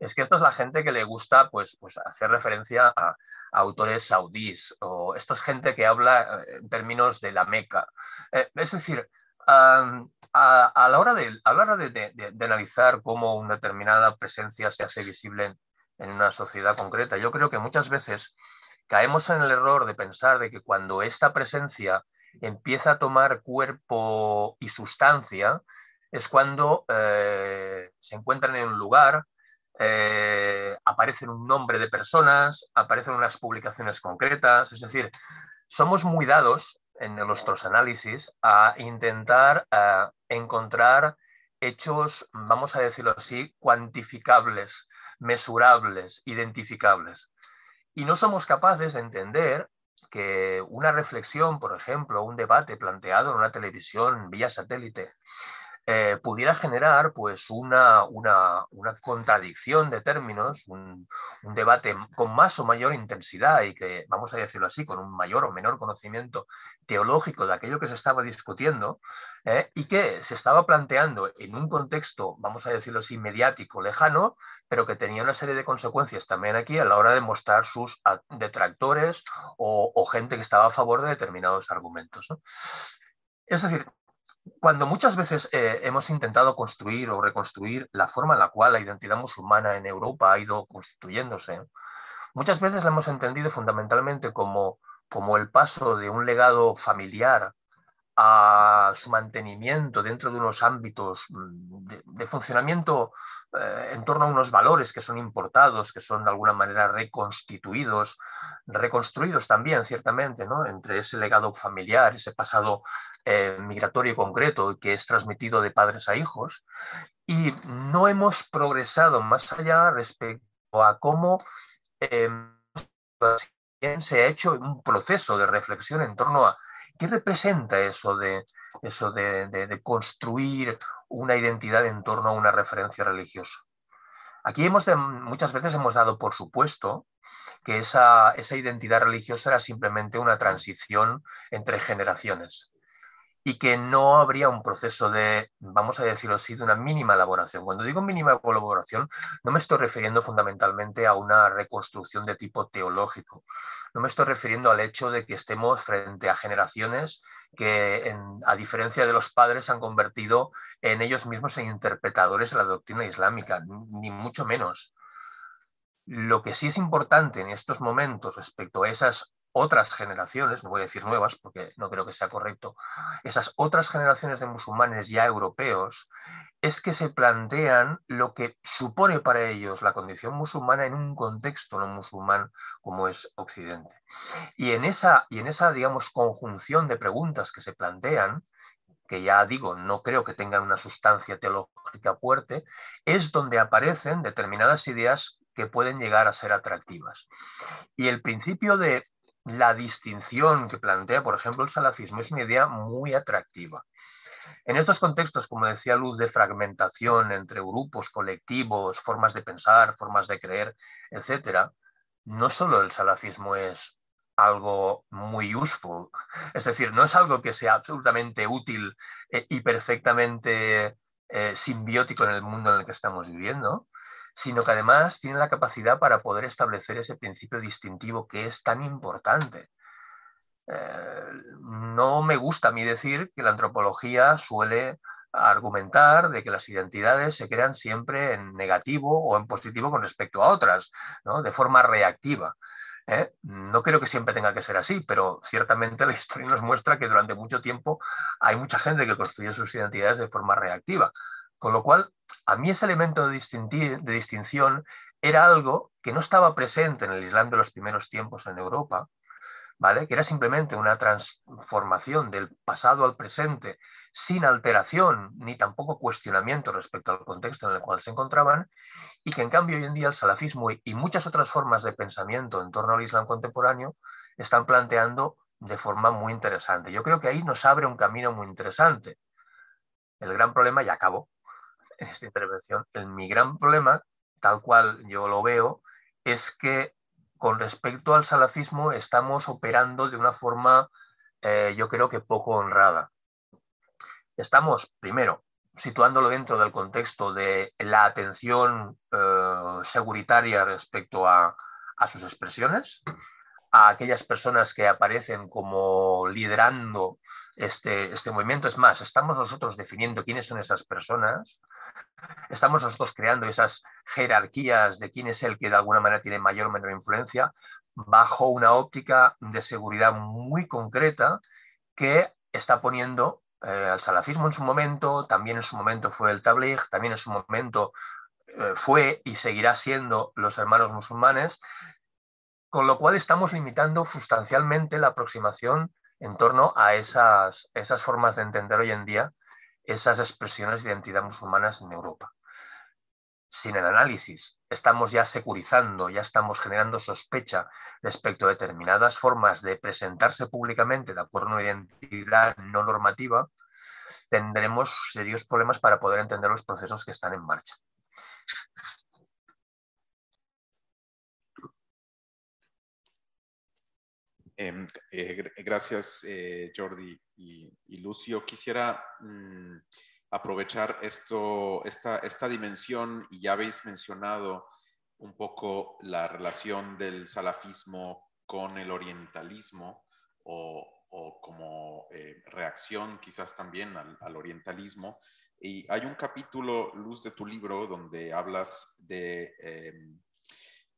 Es que esta es la gente que le gusta pues, pues hacer referencia a, autores saudíes o esta es gente que habla eh, en términos de la Meca. Eh, es decir, a, la hora, de, de, analizar cómo una determinada presencia se hace visible en una sociedad concreta. Yo creo que muchas veces caemos en el error de pensar de que cuando esta presencia empieza a tomar cuerpo y sustancia, es cuando eh, se encuentran en un lugar, eh, aparecen un nombre de personas, aparecen unas publicaciones concretas, es decir, somos muy dados en nuestros análisis a intentar eh, encontrar hechos, vamos a decirlo así, cuantificables, mesurables, identificables. Y no somos capaces de entender que una reflexión, por ejemplo, un debate planteado en una televisión vía satélite, eh, pudiera generar pues una, una, contradicción de términos, un, debate con más o mayor intensidad y que, vamos a decirlo así, con un mayor o menor conocimiento teológico de aquello que se estaba discutiendo eh, y que se estaba planteando en un contexto, vamos a decirlo así, mediático, lejano, pero que tenía una serie de consecuencias también aquí a la hora de mostrar sus detractores o, gente que estaba a favor de determinados argumentos. Es decir, cuando muchas veces eh, hemos intentado construir o reconstruir la forma en la cual la identidad musulmana en Europa ha ido constituyéndose, muchas veces la hemos entendido fundamentalmente como, como el paso de un legado familiar a su mantenimiento dentro de unos ámbitos mm, de, funcionamiento eh, en torno a unos valores que son importados, que son de alguna manera reconstituidos, reconstruidos también, ciertamente, ¿no? entre ese legado familiar, ese pasado eh, migratorio concreto que es transmitido de padres a hijos. Y no hemos progresado más allá respecto a cómo em, se ha hecho un proceso de reflexión en torno a ¿Qué representa eso de, eso de, construir una identidad en torno a una referencia religiosa? Aquí hemos muchas veces hemos dado por supuesto que esa, esa identidad religiosa era simplemente una transición entre generaciones y que no habría un proceso de, vamos a decirlo así, de una mínima elaboración. Cuando digo mínima elaboración, no me estoy refiriendo fundamentalmente a una reconstrucción de tipo teológico. No me estoy refiriendo al hecho de que estemos frente a generaciones que, a diferencia de los padres, se han convertido en ellos mismos en interpretadores de la doctrina islámica, ni mucho menos. Lo que sí es importante en estos momentos respecto a esas otras generaciones, no voy a decir nuevas porque no creo que sea correcto, esas otras generaciones de musulmanes ya europeos, es que se plantean lo que supone para ellos la condición musulmana en un contexto no musulmán como es Occidente. Y en esa, y en esa digamos, conjunción de preguntas que se plantean, que ya digo, no creo que tengan una sustancia teológica fuerte, es donde aparecen determinadas ideas que pueden llegar a ser atractivas. Y el principio de la distinción que plantea, por ejemplo, el salafismo es una idea muy atractiva. En estos contextos, como decía Luz, de fragmentación entre grupos, colectivos, formas de pensar, formas de creer, etc., no solo el salafismo es algo muy useful, es decir, no es algo que sea absolutamente útil eh, y perfectamente eh, simbiótico en el mundo en el que estamos viviendo, sino que además tiene la capacidad para poder establecer ese principio distintivo que es tan importante. Eh, no me gusta a mí decir que la antropología suele argumentar de que las identidades se crean siempre en negativo o en positivo con respecto a otras, de forma reactiva. ¿eh? No creo que siempre tenga que ser así, pero ciertamente la historia nos muestra que durante mucho tiempo hay mucha gente que construye sus identidades de forma reactiva. Con lo cual, a mí ese elemento de, distinción era algo que no estaba presente en el Islam de los primeros tiempos en Europa, ¿vale? que era simplemente una transformación del pasado al presente sin alteración ni tampoco cuestionamiento respecto al contexto en el cual se encontraban, y que en cambio hoy en día el salafismo y muchas otras formas de pensamiento en torno al Islam contemporáneo están planteando de forma muy interesante. Yo creo que ahí nos abre un camino muy interesante. El gran problema, y acabo, esta intervención, mi gran problema, tal cual yo lo veo, es que con respecto al salafismo estamos operando de una forma, eh, yo creo que poco honrada. Estamos, primero, situándolo dentro del contexto de la atención eh, seguritaria respecto a, a sus expresiones, a aquellas personas que aparecen como liderando este, este movimiento. Es más, estamos nosotros definiendo quiénes son esas personas Estamos nosotros creando esas jerarquías de quién es el que de alguna manera tiene mayor o menor influencia bajo una óptica de seguridad muy concreta que está poniendo eh, al salafismo en su momento, también en su momento fue el tabligh, también en su momento eh, fue y seguirá siendo los hermanos musulmanes, con lo cual estamos limitando sustancialmente la aproximación en torno a esas, esas formas de entender hoy en día esas expresiones de identidad musulmanas en Europa. Sin el análisis, estamos ya securizando, ya estamos generando sospecha respecto a determinadas formas de presentarse públicamente de acuerdo a una identidad no normativa, tendremos serios problemas para poder entender los procesos que están en marcha. Em, eh, gracias, eh, Jordi y, Lucio. Quisiera mm, aprovechar esto, esta, dimensión y ya habéis mencionado un poco la relación del salafismo con el orientalismo o, como eh, reacción quizás también al, orientalismo. Y hay un capítulo, Luz, de tu libro donde hablas de em,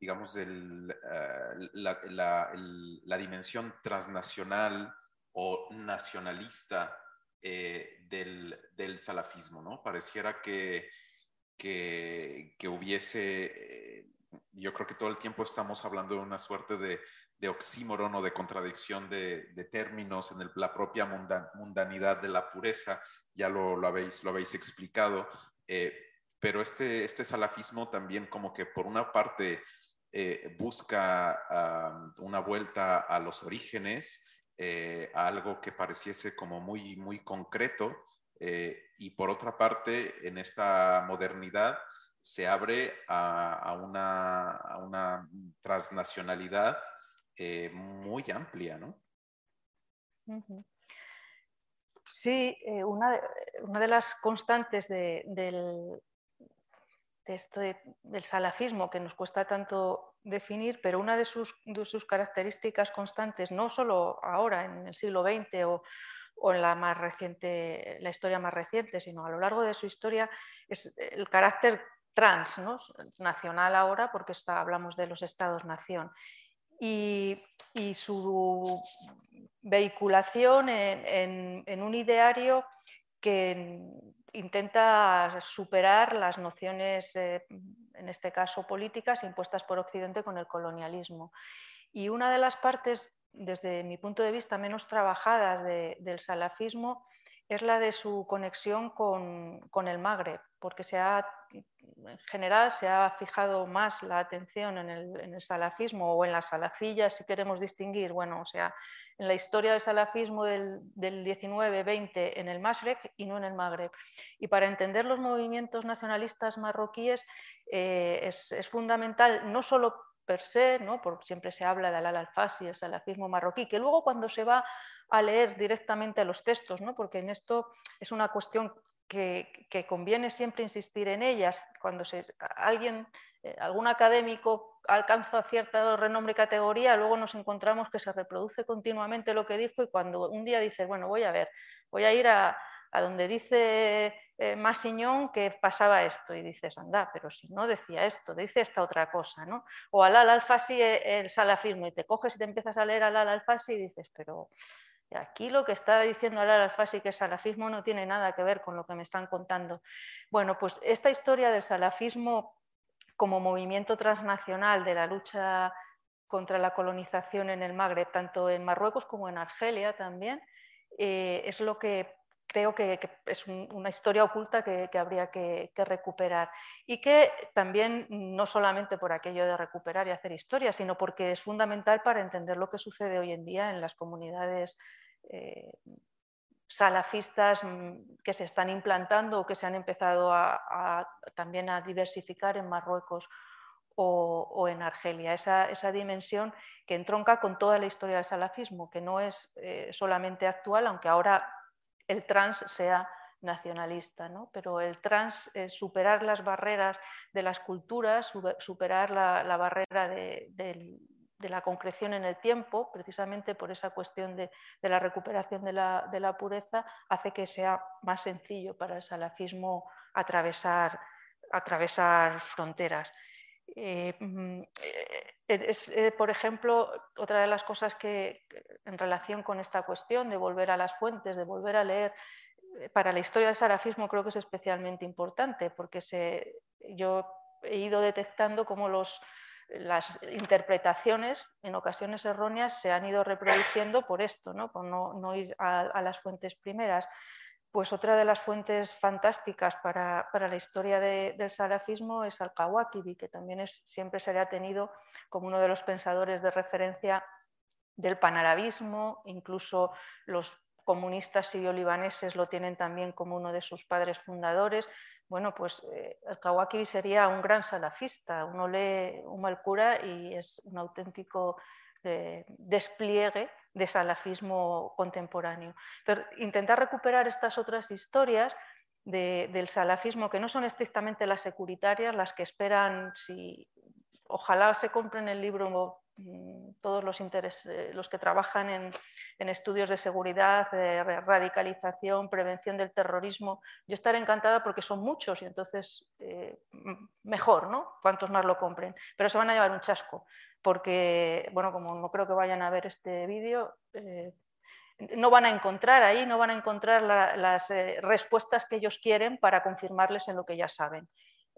digamos, el, eh, la, dimensión transnacional o nacionalista eh, del, salafismo, ¿no? Pareciera que, que, hubiese, eh, yo creo que todo el tiempo estamos hablando de una suerte de, oxímoron o de contradicción de, términos en la propia mundanidad de la pureza, ya lo, lo, habéis, lo habéis explicado, pero este, este salafismo también como que por una parte eh, busca una vuelta a los orígenes, eh, a algo que pareciese como muy, muy concreto, eh, y por otra parte, en esta modernidad se abre a, una, transnacionalidad muy amplia, ¿no? Sí, una de, las constantes del, de del salafismo que nos cuesta tanto definir, pero una de sus, características constantes, no solo ahora en el siglo XX o, en la, más reciente, la historia más reciente, sino a lo largo de su historia, es el carácter trans, nacional ahora, porque hablamos de los estados-nación, y, y, su vehiculación en un ideario que intenta superar las nociones, eh, en este caso políticas, impuestas por Occidente con el colonialismo. Y una de las partes, desde mi punto de vista, menos trabajadas del salafismo es la de su conexión con, el Magreb, porque se ha, en general se ha fijado más la atención en el, salafismo o en las salafillas, si queremos distinguir, bueno, o sea, en la historia del salafismo del, del 19-20 en el Mashrek y no en el Magreb. Y para entender los movimientos nacionalistas marroquíes eh, es, fundamental no solo per se, ¿no? porque siempre se habla del al-Alfasi, el salafismo marroquí, que luego cuando se va a leer directamente los textos, ¿no? porque en esto es una cuestión que, conviene siempre insistir en ellas. Cuando se, alguien, eh, algún académico alcanza cierta renombre y categoría, luego nos encontramos que se reproduce continuamente lo que dijo y cuando un día dice, bueno, voy a ver, voy a ir a, donde dice eh, que pasaba esto y dices, anda, pero si no decía esto, dice esta otra cosa, ¿no? O al al-Alfasi eh, el salafismo y te coges y te empiezas a leer al al-Alfasi y dices, pero Aquí lo que está diciendo Al-Alfasi que es salafismo no tiene nada que ver con lo que me están contando. Bueno, pues esta historia del salafismo como movimiento transnacional de la lucha contra la colonización en el Magreb, tanto en Marruecos como en Argelia también, eh, es lo que creo que, es una historia oculta que, habría que, recuperar. Y que también, no solamente por aquello de recuperar y hacer historia, sino porque es fundamental para entender lo que sucede hoy en día en las comunidades eh, salafistas mm, que se están implantando o que se han empezado a, también a diversificar en Marruecos o, en Argelia. Esa, dimensión que entronca con toda la historia del salafismo, que no es eh, solamente actual, aunque ahora el trans sea nacionalista, ¿no? pero el trans es superar las barreras de las culturas, superar la, barrera de, la concreción en el tiempo, precisamente por esa cuestión de, la recuperación de la, pureza, hace que sea más sencillo para el salafismo atravesar fronteras. Eh, mm, es, por ejemplo, otra de las cosas que en relación con esta cuestión de volver a las fuentes, de volver a leer, para la historia del salafismo creo que es especialmente importante porque se, yo he ido detectando cómo los, las interpretaciones, en ocasiones erróneas, se han ido reproduciendo por esto, ¿no? por no, ir a, las fuentes primeras. Pues otra de las fuentes fantásticas para, la historia del salafismo es Al-Kawakibi, que también siempre se le ha tenido como uno de los pensadores de referencia del panarabismo, incluso los comunistas sirio-libaneses lo tienen también como uno de sus padres fundadores. Bueno, pues eh, el Kawakibi sería un gran salafista. Uno lee un Malcura y es un auténtico eh, despliegue de salafismo contemporáneo. Intentar recuperar estas otras historias del salafismo, que no son estrictamente las securitarias, las que esperan, si ojalá se compren el libro todos los, eh, los que trabajan en, estudios de seguridad, de radicalización, prevención del terrorismo. Yo estaré encantada porque son muchos y entonces eh, mejor, ¿no? Cuantos más lo compren. Pero se van a llevar un chasco porque, bueno, como no creo que vayan a ver este vídeo, eh, no van a encontrar ahí, no van a encontrar las respuestas que ellos quieren para confirmarles en lo que ya saben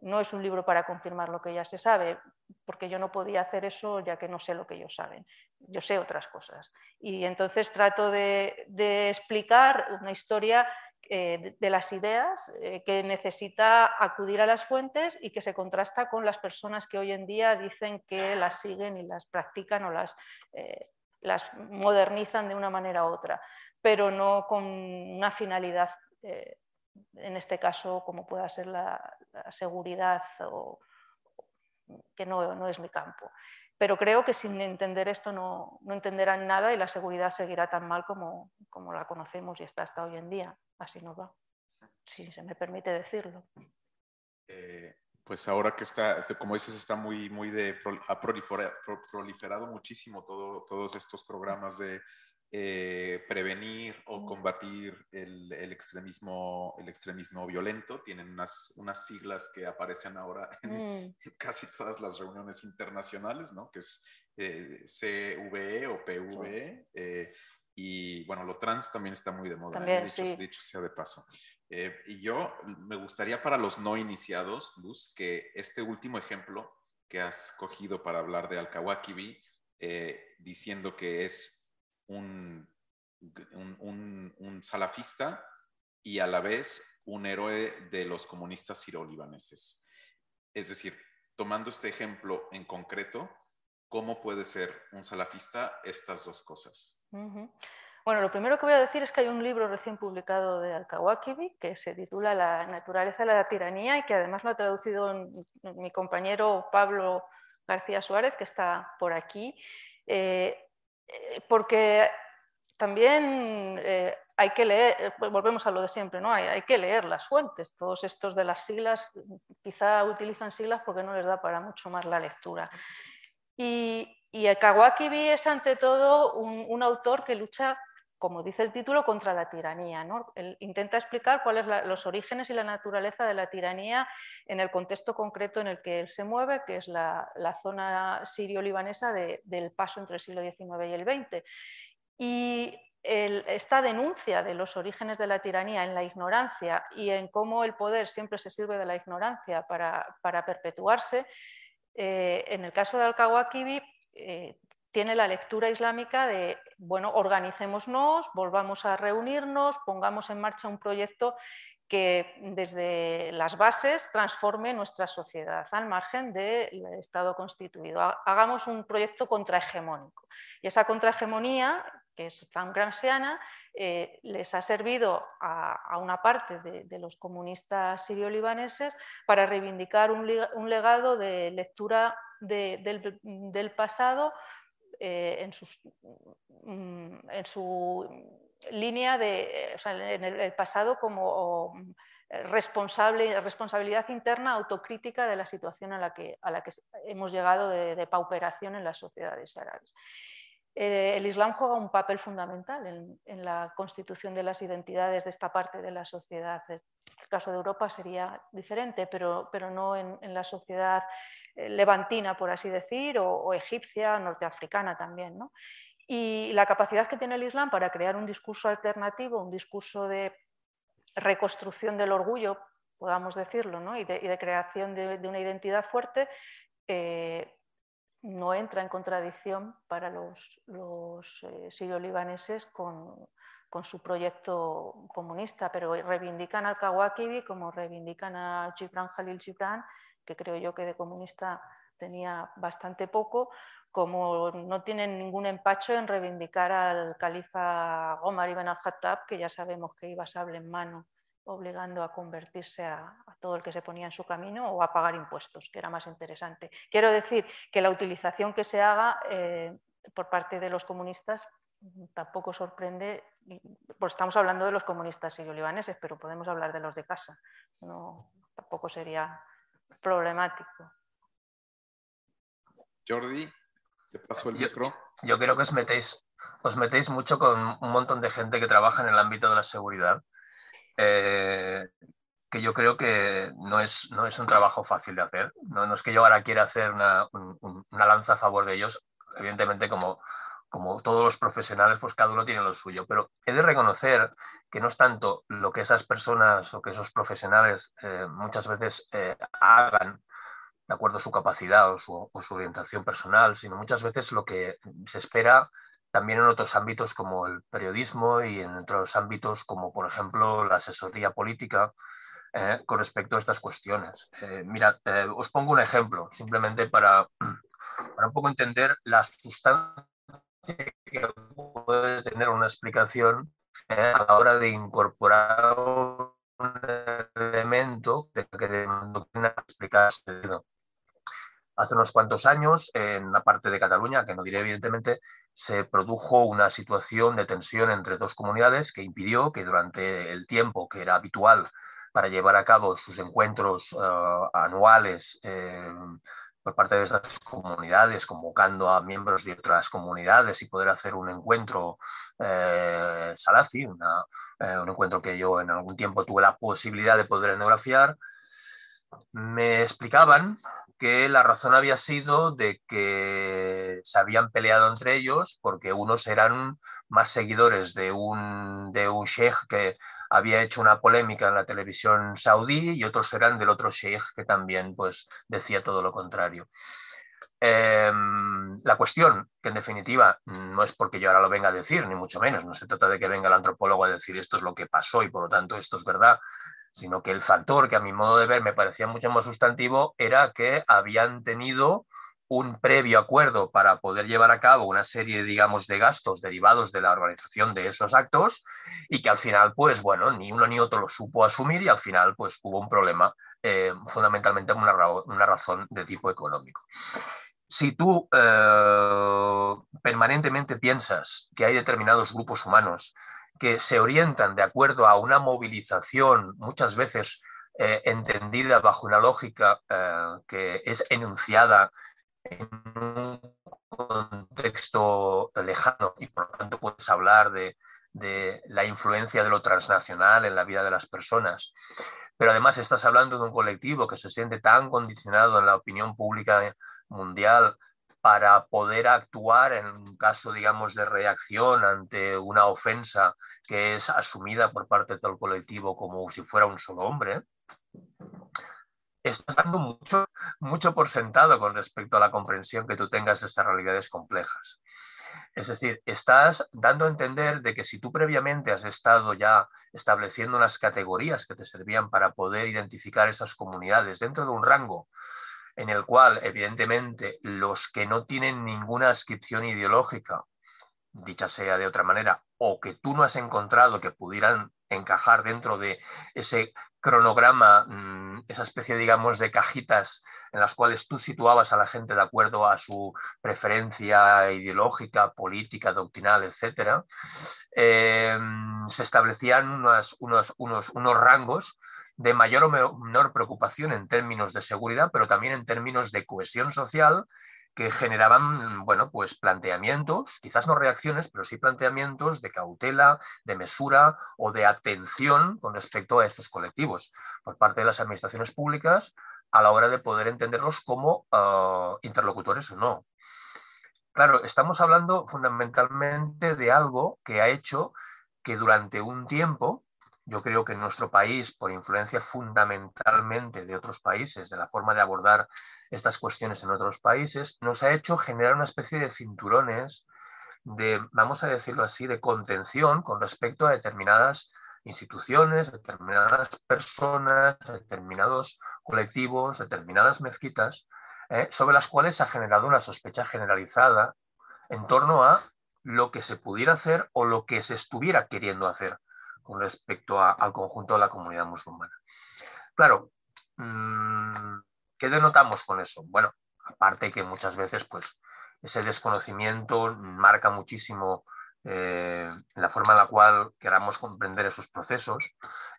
no es un libro para confirmar lo que ya se sabe, porque yo no podía hacer eso ya que no sé lo que ellos saben. Yo sé otras cosas. Y entonces trato de, explicar una historia eh, de, las ideas eh, que necesita acudir a las fuentes y que se contrasta con las personas que hoy en día dicen que las siguen y las practican o las, eh, las modernizan de una manera u otra, pero no con una finalidad en este caso, como pueda ser la, seguridad, o, que no, es mi campo. Pero creo que sin entender esto no, entenderán nada y la seguridad seguirá tan mal como, la conocemos y está hasta hoy en día. Así no va, si se me permite decirlo. Eh, pues ahora que está, este, como dices, está muy, muy de, ha proliferado muchísimo todos estos programas de eh, prevenir o combatir el, extremismo, el extremismo violento. Tienen unas, unas siglas que aparecen ahora en, mm. casi todas las reuniones internacionales, ¿no? que es eh, CVE o PVE. Eh, y bueno, lo trans también está muy de moda, también, dicho, dicho, sea de paso. y yo me gustaría para los no iniciados, Luz, que este último ejemplo que has cogido para hablar de Al-Kawakibi, diciendo que es un, un, salafista y a la vez un héroe de los comunistas siro-libaneses. Es decir, tomando este ejemplo en concreto, ¿cómo puede ser un salafista estas dos cosas? Bueno, lo primero que voy a decir es que hay un libro recién publicado de Al-Kawakibi que se titula La naturaleza de la tiranía y que además lo ha traducido mi compañero Pablo García Suárez, que está por aquí. Eh, eh, porque también eh, hay que leer, eh, pues volvemos a lo de siempre, ¿no? Hay, que leer las fuentes. Todos estos de las siglas quizá utilizan siglas porque no les da para mucho más la lectura. Y, y el es ante todo un autor que lucha como dice el título, contra la tiranía. intenta explicar cuáles son los orígenes y la naturaleza de la tiranía en el contexto concreto en el que él se mueve, que es la, zona sirio-libanesa del paso entre el siglo XIX y el XX. Y esta denuncia de los orígenes de la tiranía en la ignorancia y en cómo el poder siempre se sirve de la ignorancia para, perpetuarse, eh, en el caso de Al-Kawakibi eh, tiene la lectura islámica de, bueno, organicémonos, volvamos a reunirnos, pongamos en marcha un proyecto que desde las bases transforme nuestra sociedad al margen del Estado constituido. Hagamos un proyecto contrahegemónico. Y esa contrahegemonía, que es tan gramsciana, eh, les ha servido a, una parte de, los comunistas sirio-libaneses para reivindicar un, legado de lectura del, del pasado eh, en, mm, en, su línea de, en el, pasado como responsable, responsabilidad interna autocrítica de la situación a la que, a la que hemos llegado de, pauperación en las sociedades árabes. eh, el Islam juega un papel fundamental en, la constitución de las identidades de esta parte de la sociedad. El caso de Europa sería diferente, pero, pero no en, la sociedad eh, levantina, por así decir, o, egipcia, norteafricana también. Y la capacidad que tiene el Islam para crear un discurso alternativo, un discurso de reconstrucción del orgullo, podamos decirlo, y, de, creación de, una identidad fuerte, eh, no entra en contradicción para los, los eh, sirio-libaneses con, su proyecto comunista, pero reivindican al Kawakibi como reivindican a Gibran Jalil Gibran, que creo yo que de comunista tenía bastante poco, como no tienen ningún empacho en reivindicar al califa Omar ibn al-Khattab, que ya sabemos que iba sable en mano obligando a convertirse a, todo el que se ponía en su camino o a pagar impuestos, que era más interesante. Quiero decir que la utilización que se haga eh, por parte de los comunistas tampoco sorprende, pues estamos hablando de los comunistas sirio-libaneses, pero podemos hablar de los de casa, no, tampoco sería problemático. Jordi, te paso el micro. Yo creo que os metéis, os metéis mucho con un montón de gente que trabaja en el ámbito de la seguridad eh, que yo creo que no es, no es un trabajo fácil de hacer. No, es que yo ahora quiera hacer una, lanza a favor de ellos, evidentemente como, como todos los profesionales, pues cada uno tiene lo suyo, pero he de reconocer que no es tanto lo que esas personas o que esos profesionales eh, muchas veces eh, hagan de acuerdo a su capacidad o su, orientación personal, sino muchas veces lo que se espera también en otros ámbitos como el periodismo y en otros ámbitos como, por ejemplo, la asesoría política eh, con respecto a estas cuestiones. Mira, os pongo un ejemplo, simplemente para, para un poco entender la sustancia que puede tener una explicación a la hora de incorporar un elemento que de explicar Hace unos cuantos años, en la parte de Cataluña, que no diré evidentemente, se produjo una situación de tensión entre dos comunidades que impidió que durante el tiempo que era habitual para llevar a cabo sus encuentros eh, anuales eh, por parte de estas comunidades, convocando a miembros de otras comunidades y poder hacer un encuentro eh, salazi, un encuentro que yo en algún tiempo tuve la posibilidad de poder etnografiar, me explicaban que la razón había sido de que se habían peleado entre ellos porque unos eran más seguidores de un, de un sheikh que había hecho una polémica en la televisión saudí y otros eran del otro sheikh que también pues, decía todo lo contrario. Em, la cuestión, que en definitiva no es porque yo ahora lo venga a decir, ni mucho menos, no se trata de que venga el antropólogo a decir esto es lo que pasó y por lo tanto esto es verdad, sino que el factor que a mi modo de ver me parecía mucho más sustantivo era que habían tenido un previo acuerdo para poder llevar a cabo una serie, digamos, de gastos derivados de la organización de esos actos y que al final, pues bueno, ni uno ni otro lo supo asumir y al final, pues hubo un problema, eh, fundamentalmente una, una, razón de tipo económico. Si tú eh, permanentemente piensas que hay determinados grupos humanos que se orientan de acuerdo a una movilización muchas veces eh, entendida bajo una lógica que es enunciada en un contexto lejano y por lo tanto puedes hablar de, la influencia de lo transnacional en la vida de las personas. Pero además estás hablando de un colectivo que se siente tan condicionado en la opinión pública mundial para poder actuar en un caso, digamos, de reacción ante una ofensa que es asumida por parte del colectivo como si fuera un solo hombre, estás dando mucho, mucho por sentado con respecto a la comprensión que tú tengas de estas realidades complejas. Es decir, estás dando a entender de que si tú previamente has estado ya estableciendo unas categorías que te servían para poder identificar esas comunidades dentro de un rango en el cual, evidentemente, los que no tienen ninguna ascripción ideológica, dicha sea de otra manera, o que tú no has encontrado que pudieran encajar dentro de ese cronograma, mm, esa especie, digamos, de cajitas en las cuales tú situabas a la gente de acuerdo a su preferencia ideológica, política, doctrinal, etc., eh, se establecían unos, unos, unos rangos de mayor o menor preocupación en términos de seguridad, pero también en términos de cohesión social que generaban, bueno, pues planteamientos, quizás no reacciones, pero sí planteamientos de cautela, de mesura o de atención con respecto a estos colectivos por parte de las administraciones públicas a la hora de poder entenderlos como ah, interlocutores o no. Claro, estamos hablando fundamentalmente de algo que ha hecho que durante un tiempo, yo creo que en nuestro país, por influencia fundamentalmente de otros países, de la forma de abordar estas cuestiones en otros países, nos ha hecho generar una especie de cinturones de, vamos a decirlo así, de contención con respecto a determinadas instituciones, determinadas personas, determinados colectivos, determinadas mezquitas, eh, sobre las cuales se ha generado una sospecha generalizada en torno a lo que se pudiera hacer o lo que se estuviera queriendo hacer con respecto al conjunto de la comunidad musulmana. Claro, mm, ¿qué denotamos con eso? Bueno, aparte que muchas veces pues, ese desconocimiento marca muchísimo eh, la forma en la cual queramos comprender esos procesos.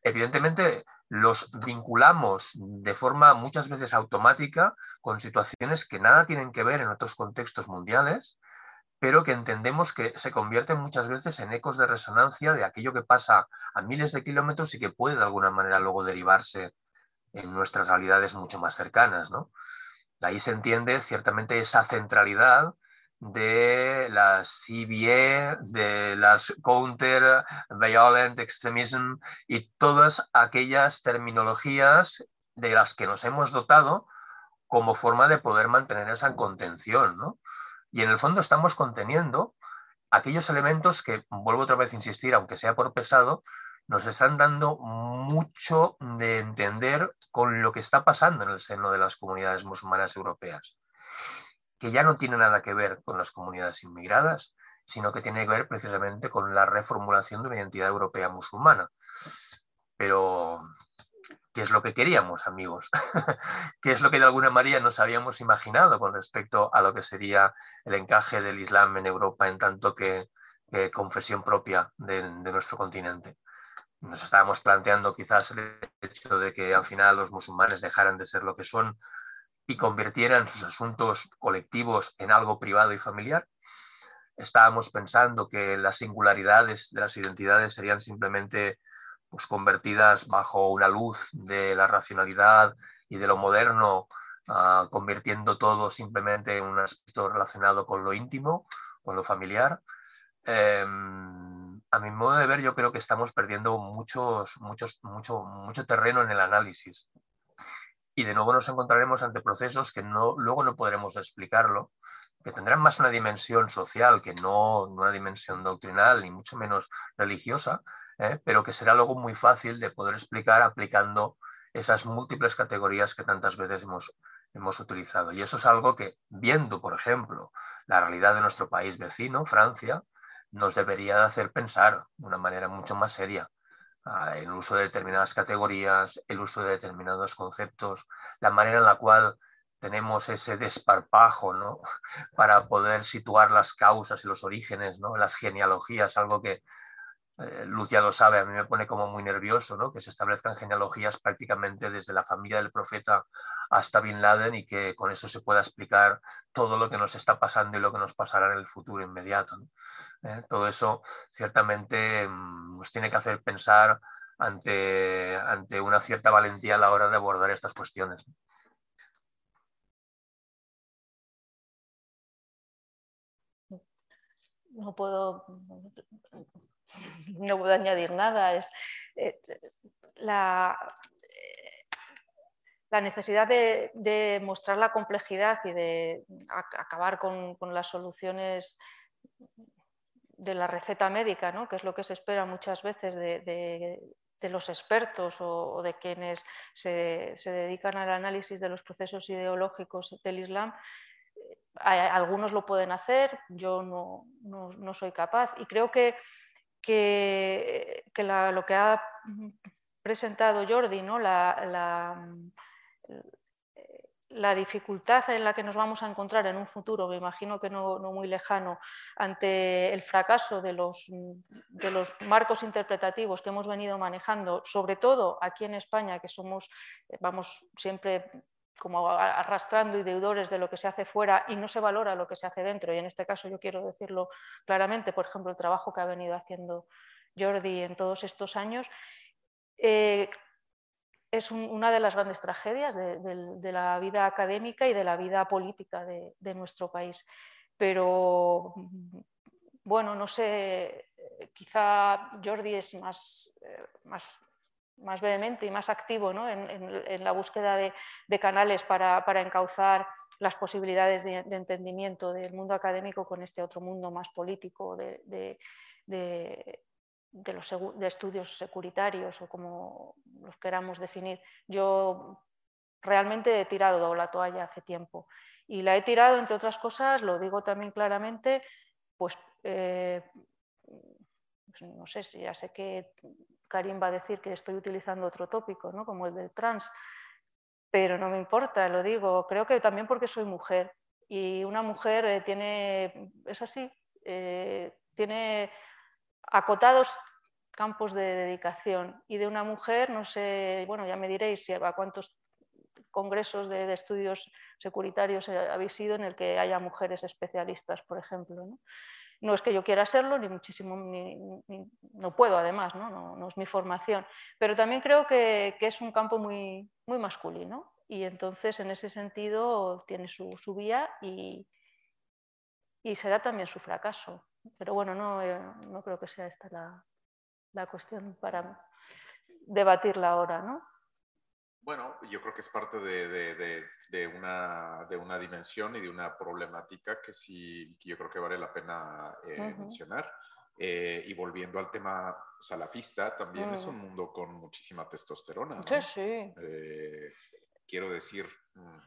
Evidentemente, los vinculamos de forma muchas veces automática con situaciones que nada tienen que ver en otros contextos mundiales, pero que entendemos que se convierten muchas veces en ecos de resonancia de aquello que pasa a miles de kilómetros y que puede de alguna manera luego derivarse en nuestras realidades mucho más cercanas. ¿no? De ahí se entiende ciertamente esa centralidad de las CBE, de las Counter Violent Extremism y todas aquellas terminologías de las que nos hemos dotado como forma de poder mantener esa contención. Y en el fondo estamos conteniendo aquellos elementos que, vuelvo otra vez a insistir, aunque sea por pesado, nos están dando mucho de entender con lo que está pasando en el seno de las comunidades musulmanas europeas que ya no tiene nada que ver con las comunidades inmigradas, sino que tiene que ver precisamente con la reformulación de una identidad europea musulmana. Pero, ¿qué es lo que queríamos, amigos? ¿Qué es lo que de alguna manera nos habíamos imaginado con respecto a lo que sería el encaje del Islam en Europa en tanto que, confesión propia de, de nuestro continente? Nos estábamos planteando quizás el hecho de que al final los musulmanes dejaran de ser lo que son y convirtieran sus asuntos colectivos en algo privado y familiar. Estábamos pensando que las singularidades de las identidades serían simplemente pues, convertidas bajo una luz de la racionalidad y de lo moderno, ah, convirtiendo todo simplemente en un aspecto relacionado con lo íntimo, con lo familiar. Em, a mi modo de ver, yo creo que estamos perdiendo muchos, muchos, mucho, mucho terreno en el análisis y de nuevo nos encontraremos ante procesos que no, luego no podremos explicarlo, que tendrán más una dimensión social que no una dimensión doctrinal ni mucho menos religiosa, ¿eh? pero que será luego muy fácil de poder explicar aplicando esas múltiples categorías que tantas veces hemos, hemos utilizado. Y eso es algo que, viendo, por ejemplo, la realidad de nuestro país vecino, Francia, nos debería hacer pensar de una manera mucho más seria el uso de determinadas categorías, el uso de determinados conceptos, la manera en la cual tenemos ese desparpajo ¿no? para poder situar las causas y los orígenes, ¿no? las genealogías, algo que eh, Luz ya lo sabe, a mí me pone como muy nervioso ¿no? que se establezcan genealogías prácticamente desde la familia del profeta hasta Bin Laden y que con eso se pueda explicar todo lo que nos está pasando y lo que nos pasará en el futuro inmediato. ¿eh? Todo eso ciertamente mm, nos tiene que hacer pensar ante, ante una cierta valentía a la hora de abordar estas cuestiones. No puedo, no puedo añadir nada. Es, eh, la, la necesidad de, mostrar la complejidad y de acabar con, con las soluciones de la receta médica, ¿no? que es lo que se espera muchas veces de, los expertos o, de quienes se, dedican al análisis de los procesos ideológicos del Islam. algunos lo pueden hacer, yo no, soy capaz y creo que, que, lo que ha presentado Jordi, ¿no? la, la dificultad en la que nos vamos a encontrar en un futuro, me imagino que no, muy lejano, ante el fracaso de los, de los, marcos interpretativos que hemos venido manejando, sobre todo aquí en España, que somos, vamos siempre como arrastrando y deudores de lo que se hace fuera y no se valora lo que se hace dentro. Y en este caso yo quiero decirlo claramente, por ejemplo, el trabajo que ha venido haciendo Jordi en todos estos años, eh, es una de las grandes tragedias de, la vida académica y de la vida política de, nuestro país. Pero, bueno, no sé, quizá Jordi es más, eh, más más vehemente y más activo en, la búsqueda de, canales para, encauzar las posibilidades de, entendimiento del mundo académico con este otro mundo más político de, los estudios securitarios o como los queramos definir. Yo realmente he tirado la toalla hace tiempo y la he tirado, entre otras cosas, lo digo también claramente, pues, eh, pues no sé, si ya sé que Karim va a decir que estoy utilizando otro tópico, ¿no? como el del trans, pero no me importa, lo digo, creo que también porque soy mujer. Y una mujer eh, tiene, es así, eh, tiene acotados campos de dedicación. Y de una mujer, no sé, bueno, ya me diréis a cuántos congresos de, estudios securitarios habéis ido en el que haya mujeres especialistas, por ejemplo. ¿no? Es que yo quiera serlo, ni muchísimo, no puedo además, ¿no? No, es mi formación, pero también creo que, es un campo muy, muy masculino y entonces en ese sentido tiene su, vía y, y, será también su fracaso. Pero bueno, no, eh, no creo que sea esta la, la cuestión para debatirla ahora, ¿no? Bueno, yo creo que es parte de, una, dimensión y de una problemática que sí yo creo que vale la pena eh, mencionar. Eh, y volviendo al tema salafista, también es un mm. mundo con muchísima testosterona. Sí, sí. Eh, quiero decir, mm,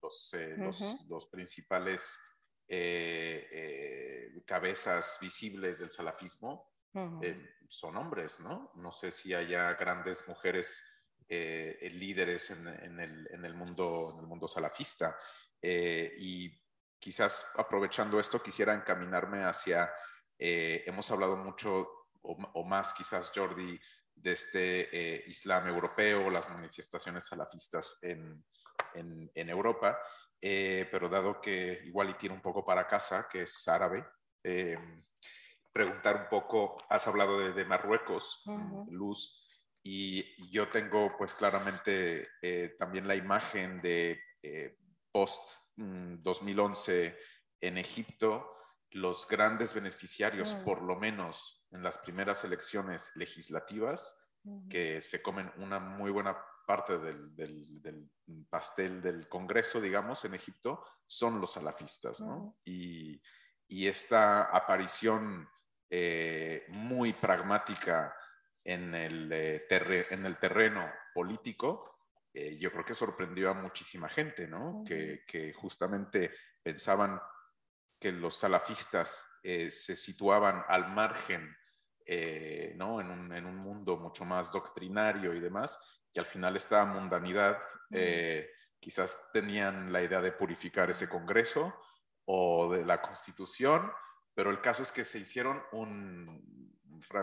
los, principales cabezas visibles del salafismo son hombres, ¿no? No sé si haya grandes mujeres eh, líderes en, el, mundo, en el mundo salafista. Eh, y quizás aprovechando esto, quisiera encaminarme hacia, eh, hemos hablado mucho o, más quizás Jordi de este Islam europeo, las manifestaciones salafistas en, Europa, pero dado que igual y tiene un poco para casa, que es árabe, preguntar un poco, has hablado de, Marruecos, Luz, y yo tengo pues claramente eh, también la imagen de eh, post 2011 mm, en Egipto, los grandes beneficiarios, mm. por lo menos en las primeras elecciones legislativas, que se comen una muy buena parte del, pastel del Congreso, digamos, en Egipto, son los salafistas, ¿no? y, y, esta aparición eh, muy pragmática en el, eh, en el terreno político, eh, yo creo que sorprendió a muchísima gente, ¿no? que, que, justamente pensaban que los salafistas eh, se situaban al margen, ¿no? En un, en un, mundo mucho más doctrinario y demás, que al final esta mundanidad quizás tenían la idea de purificar ese Congreso o de la Constitución, pero el caso es que se hicieron un,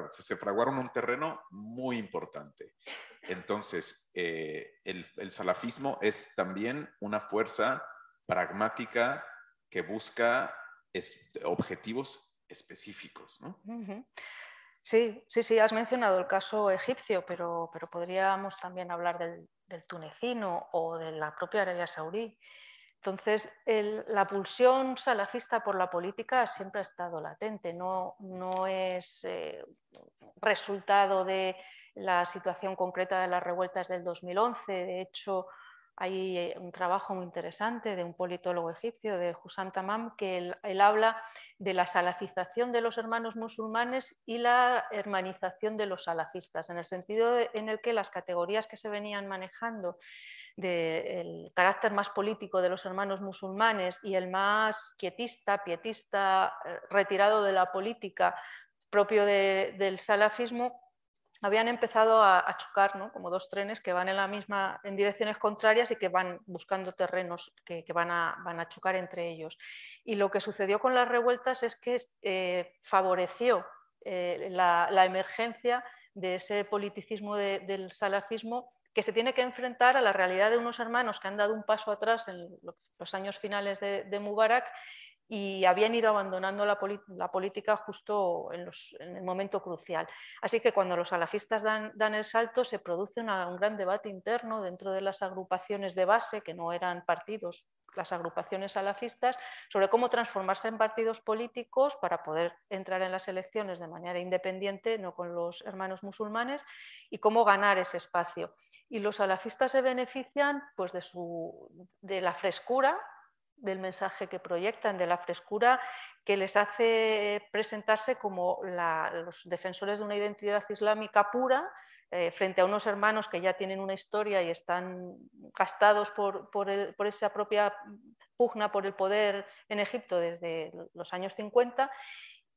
se fraguaron un terreno muy importante. Entonces, eh, el, salafismo es también una fuerza pragmática que busca objetivos específicos. ¿no? Sí, sí, sí, has mencionado el caso egipcio, pero, pero podríamos también hablar del, del tunecino o de la propia Arabia Saudí. Entonces, la pulsión salafista por la política siempre ha estado latente, no, no es eh, resultado de la situación concreta de las revueltas del 2011. De hecho, hay eh, un trabajo muy interesante de un politólogo egipcio, de Hussan Tamam, que él, habla de la salafización de los hermanos musulmanes y la hermanización de los salafistas, en el sentido en el que las categorías que se venían manejando del carácter más político de los hermanos musulmanes y el más quietista, pietista, eh, retirado de la política propio del salafismo, habían empezado a, chocar como dos trenes que van en, la misma, en direcciones contrarias y que van buscando terrenos que, van, a, van, a, chocar entre ellos. Y lo que sucedió con las revueltas es que eh, favoreció eh, la, emergencia de ese politicismo del salafismo que se tiene que enfrentar a la realidad de unos hermanos que han dado un paso atrás en los años finales de, Mubarak y habían ido abandonando la, política justo en, el momento crucial. Así que cuando los salafistas dan, el salto se produce un gran debate interno dentro de las agrupaciones de base, que no eran partidos, las agrupaciones salafistas, sobre cómo transformarse en partidos políticos para poder entrar en las elecciones de manera independiente, no con los hermanos musulmanes, y cómo ganar ese espacio. Y los salafistas se benefician pues, de, su, de la frescura del mensaje que proyectan, de la frescura que les hace presentarse como los defensores de una identidad islámica pura eh, frente a unos hermanos que ya tienen una historia y están gastados por, esa propia pugna por el poder en Egipto desde los años 50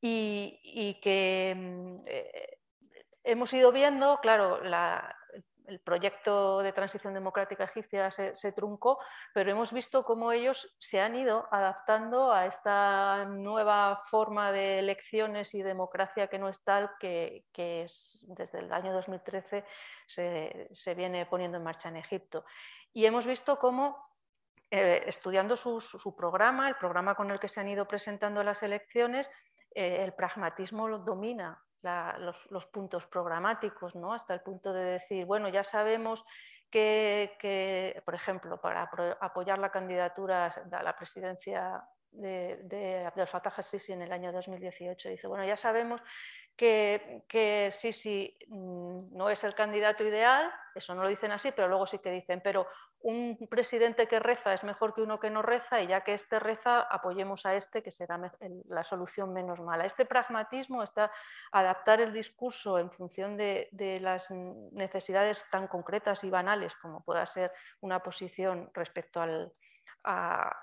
y, que mm, eh, hemos ido viendo, claro, la, el proyecto de transición democrática egipcia se, truncó, pero hemos visto cómo ellos se han ido adaptando a esta nueva forma de elecciones y democracia que no es tal, que, desde el año 2013 se, viene poniendo en marcha en Egipto. Y hemos visto cómo eh, estudiando su, programa, el programa con el que se han ido presentando las elecciones, eh, el pragmatismo lo domina los, puntos programáticos, ¿no? hasta el punto de decir, bueno, ya sabemos que, por ejemplo, para apoyar la candidatura a la presidencia de, de Abdel Fattah al-Sisi en el año 2018, dice, bueno, ya sabemos que, que Sisi mm, no es el candidato ideal, eso no lo dicen así, pero luego sí que dicen, pero un presidente que reza es mejor que uno que no reza y ya que este reza, apoyemos a este que será la solución menos mala. Este pragmatismo está adaptar el discurso en función de, las necesidades tan concretas y banales como pueda ser una posición respecto al, a,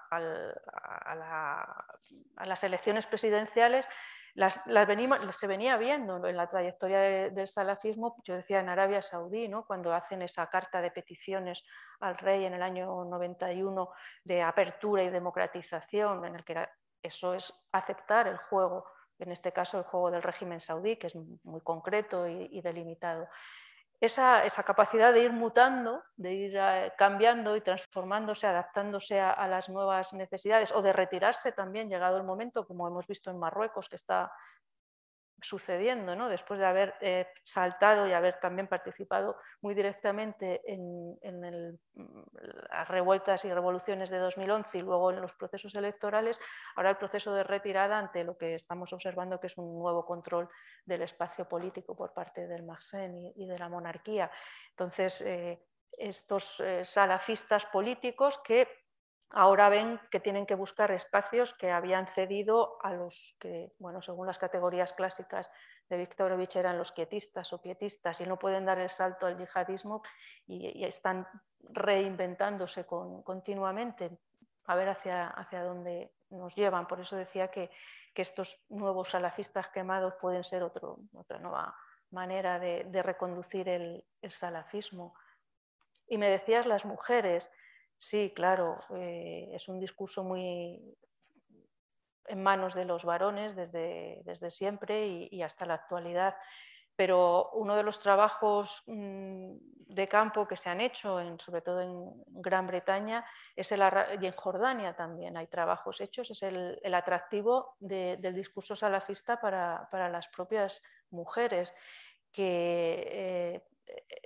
las elecciones presidenciales las, se venía viendo en la trayectoria del salafismo, yo decía en Arabia Saudí, ¿no? cuando hacen esa carta de peticiones al rey en el año 91 de apertura y democratización, en el que eso es aceptar el juego, en este caso el juego del régimen saudí, que es muy concreto y delimitado esa, capacidad de ir mutando, de ir eh, cambiando y transformándose, adaptándose a, las nuevas necesidades o de retirarse también, llegado el momento, como hemos visto en Marruecos, que está sucediendo, ¿no? después de haber eh, saltado y haber también participado muy directamente en, las revueltas y revoluciones de 2011 y luego en los procesos electorales, ahora el proceso de retirada ante lo que estamos observando que es un nuevo control del espacio político por parte del Marsen y, de la monarquía. Entonces, eh, estos eh, salafistas políticos que ahora ven que tienen que buscar espacios que habían cedido a los que, bueno, según las categorías clásicas de Viktorovich eran los quietistas o pietistas y no pueden dar el salto al yihadismo y, están reinventándose continuamente a ver hacia, hacia dónde nos llevan. Por eso decía que, estos nuevos salafistas quemados pueden ser otra nueva manera de, reconducir el salafismo. Y me decías las mujeres. Sí, claro, eh, es un discurso muy en manos de los varones desde, desde siempre y, hasta la actualidad. Pero uno de los trabajos mm, de campo que se han hecho, sobre todo en Gran Bretaña es el, y en Jordania también hay trabajos hechos, es el, atractivo del discurso salafista para, las propias mujeres, que eh,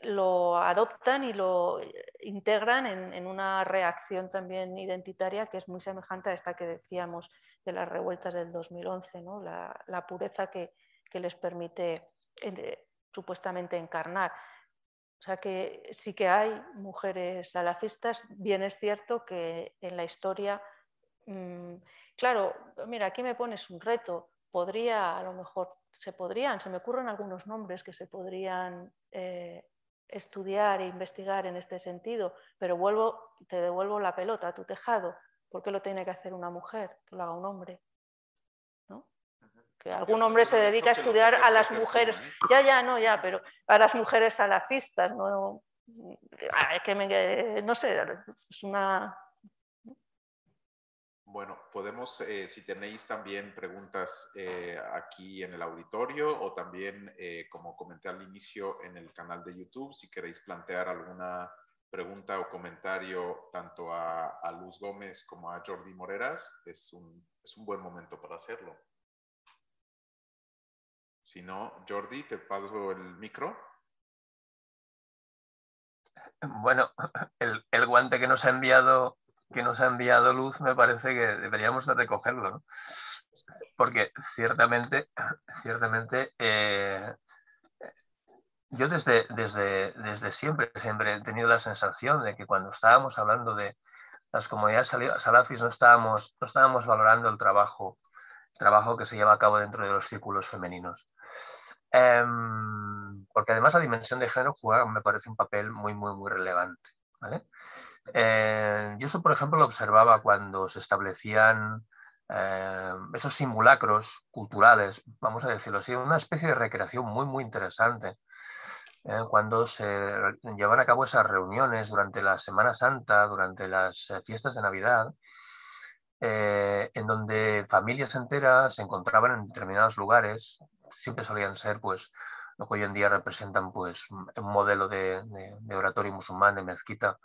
lo adoptan y lo integran en, una reacción también identitaria que es muy semejante a esta que decíamos de las revueltas del 2011, ¿no? la, pureza que, les permite eh, supuestamente encarnar. O sea que sí que hay mujeres salafistas, bien es cierto que en la historia, mm, claro, mira, aquí me pones un reto, podría a lo mejor se podrían, se me ocurren algunos nombres que se podrían eh, estudiar e investigar en este sentido, pero vuelvo, te devuelvo la pelota a tu tejado. ¿Por qué lo tiene que hacer una mujer? Que lo haga un hombre. ¿no? Que algún hombre se dedica a estudiar a las mujeres. ¿eh? Ya, ya, no, ya, pero a las mujeres salafistas. No, que no sé, es una Bueno, podemos, eh, si tenéis también preguntas eh, aquí en el auditorio o también, eh, como comenté al inicio, en el canal de YouTube, si queréis plantear alguna pregunta o comentario tanto a, Luz Gómez como a Jordi Moreras, es un, es un buen momento para hacerlo. Si no, Jordi, te paso el micro. Bueno, el, el guante que nos ha enviado que nos ha enviado Luz, me parece que deberíamos de recogerlo, ¿no? Porque ciertamente, ciertamente, eh, yo desde, desde, desde siempre, siempre he tenido la sensación de que cuando estábamos hablando de las comunidades salafis no estábamos, no estábamos valorando el trabajo, trabajo que se lleva a cabo dentro de los círculos femeninos. Em, porque además la dimensión de género juega, me parece, un papel muy, muy, muy relevante. ¿vale? Eh, yo eso, por ejemplo, lo observaba cuando se establecían eh, esos simulacros culturales, vamos a decirlo así, una especie de recreación muy, muy interesante. Eh, cuando se llevan a cabo esas reuniones durante la Semana Santa, durante las fiestas de Navidad, en donde familias enteras se encontraban en determinados lugares, siempre solían ser pues lo que hoy en día representan pues un modelo de, de oratorio musulmán, de mezquita,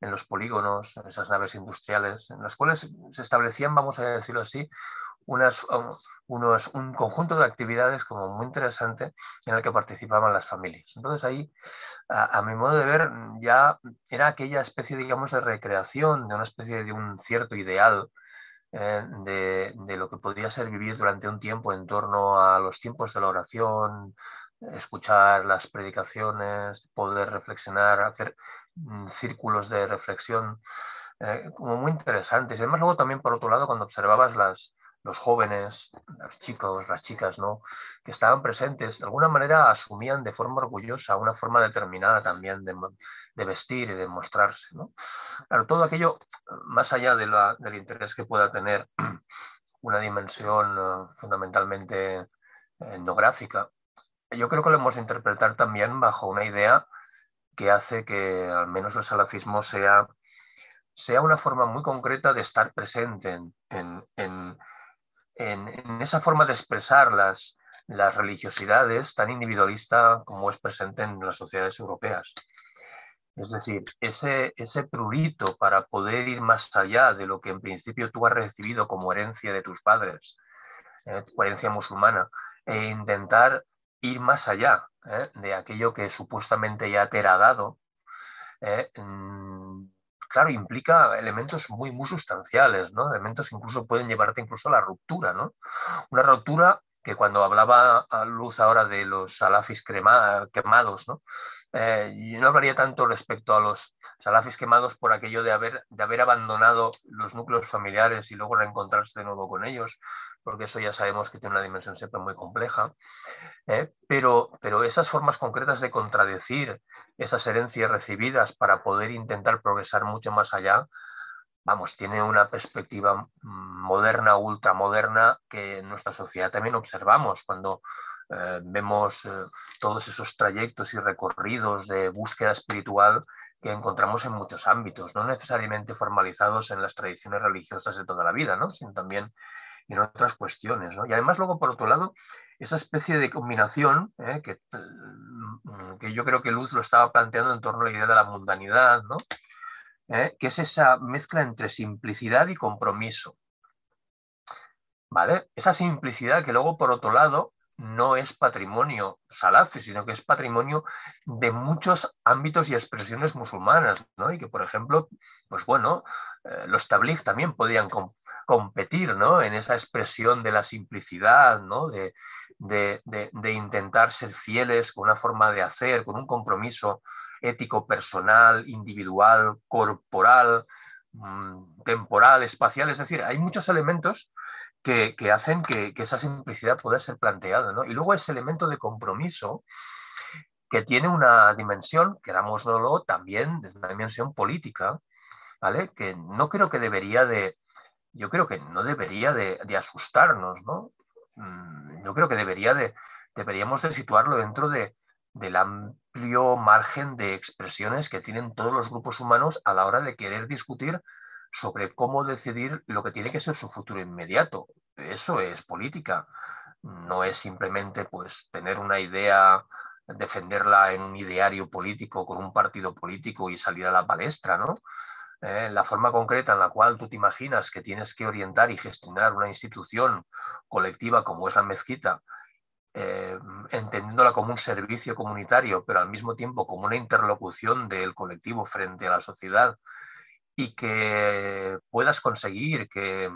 en los polígonos, en esas naves industriales, en las cuales se establecían, vamos a decirlo así, unas, um, unos, un conjunto de actividades como muy interesante en el que participaban las familias. Entonces ahí, a, mi modo de ver, ya era aquella especie, digamos, de recreación, de una especie de un cierto ideal eh, de, de, lo que podría ser vivir durante un tiempo en torno a los tiempos de la oración, escuchar las predicaciones, poder reflexionar, hacer círculos de reflexión eh, como muy interesantes. Y además luego también por otro lado cuando observabas las, los jóvenes, los chicos, las chicas, ¿no? que estaban presentes, de alguna manera asumían de forma orgullosa una forma determinada también de, de vestir y de mostrarse. Claro, todo aquello, más allá de del interés que pueda tener una dimensión uh, fundamentalmente etnográfica, yo creo que lo hemos de interpretar también bajo una idea que hace que al menos el salafismo sea, sea una forma muy concreta de estar presente en, esa forma de expresar las, las religiosidades tan individualista como es presente en las sociedades europeas. Es decir, ese, ese prurito para poder ir más allá de lo que en principio tú has recibido como herencia de tus padres, eh, herencia musulmana, e intentar ir más allá ¿eh? de aquello que supuestamente ya te era dado, ¿eh? mm, claro, implica elementos muy, muy sustanciales, ¿no? elementos que incluso pueden llevarte incluso a la ruptura. ¿no? Una ruptura que cuando hablaba a luz ahora de los salafis quemados, ¿no? Eh, no hablaría tanto respecto a los salafis quemados por aquello de haber, de haber abandonado los núcleos familiares y luego reencontrarse de nuevo con ellos, porque eso ya sabemos que tiene una dimensión siempre muy compleja, ¿eh? pero, pero esas formas concretas de contradecir esas herencias recibidas para poder intentar progresar mucho más allá, vamos, tiene una perspectiva moderna, ultramoderna, que en nuestra sociedad también observamos cuando eh, vemos eh, todos esos trayectos y recorridos de búsqueda espiritual que encontramos en muchos ámbitos, no necesariamente formalizados en las tradiciones religiosas de toda la vida, ¿no? sino también en otras cuestiones. Y además luego, por otro lado, esa especie de combinación ¿eh? que, mm, que, yo creo que Luz lo estaba planteando en torno a la idea de la mundanidad, ¿no? que es esa mezcla entre simplicidad y compromiso. ¿Vale? Esa simplicidad que luego, por otro lado, no es patrimonio salafi, sino que es patrimonio de muchos ámbitos y expresiones musulmanas, ¿no? Y que, por ejemplo, pues bueno, eh, los tabligh también podían competir, ¿no? En esa expresión de la simplicidad, ¿no? De, de, intentar ser fieles con una forma de hacer, con un compromiso ético, personal, individual, corporal, mm, temporal, espacial. Es decir, hay muchos elementos que, hacen que, esa simplicidad pueda ser planteada. Y luego ese elemento de compromiso que tiene una dimensión, querámoslo también, de una dimensión política, ¿vale? Que no creo que debería de, yo creo que no debería de, asustarnos, ¿no? Mm, yo creo que debería de, deberíamos de situarlo dentro de, del amplio margen de expresiones que tienen todos los grupos humanos a la hora de querer discutir sobre cómo decidir lo que tiene que ser su futuro inmediato. Eso es política. No es simplemente pues, tener una idea, defenderla en un ideario político con un partido político y salir a la palestra, ¿no? Eh, la forma concreta en la cual tú te imaginas que tienes que orientar y gestionar una institución colectiva como es la mezquita, eh, entendiéndola como un servicio comunitario, pero al mismo tiempo como una interlocución del colectivo frente a la sociedad y que puedas conseguir que,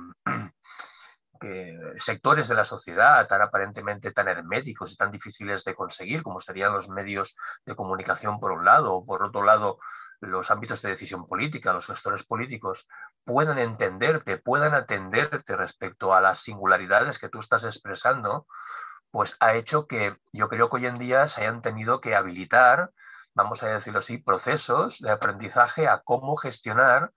sectores de la sociedad tan aparentemente tan herméticos y tan difíciles de conseguir como serían los medios de comunicación por un lado o por otro lado los ámbitos de decisión política, los gestores políticos, puedan entenderte, puedan atenderte respecto a las singularidades que tú estás expresando, pues ha hecho que yo creo que hoy en día se hayan tenido que habilitar, vamos a decirlo así, procesos de aprendizaje a cómo gestionar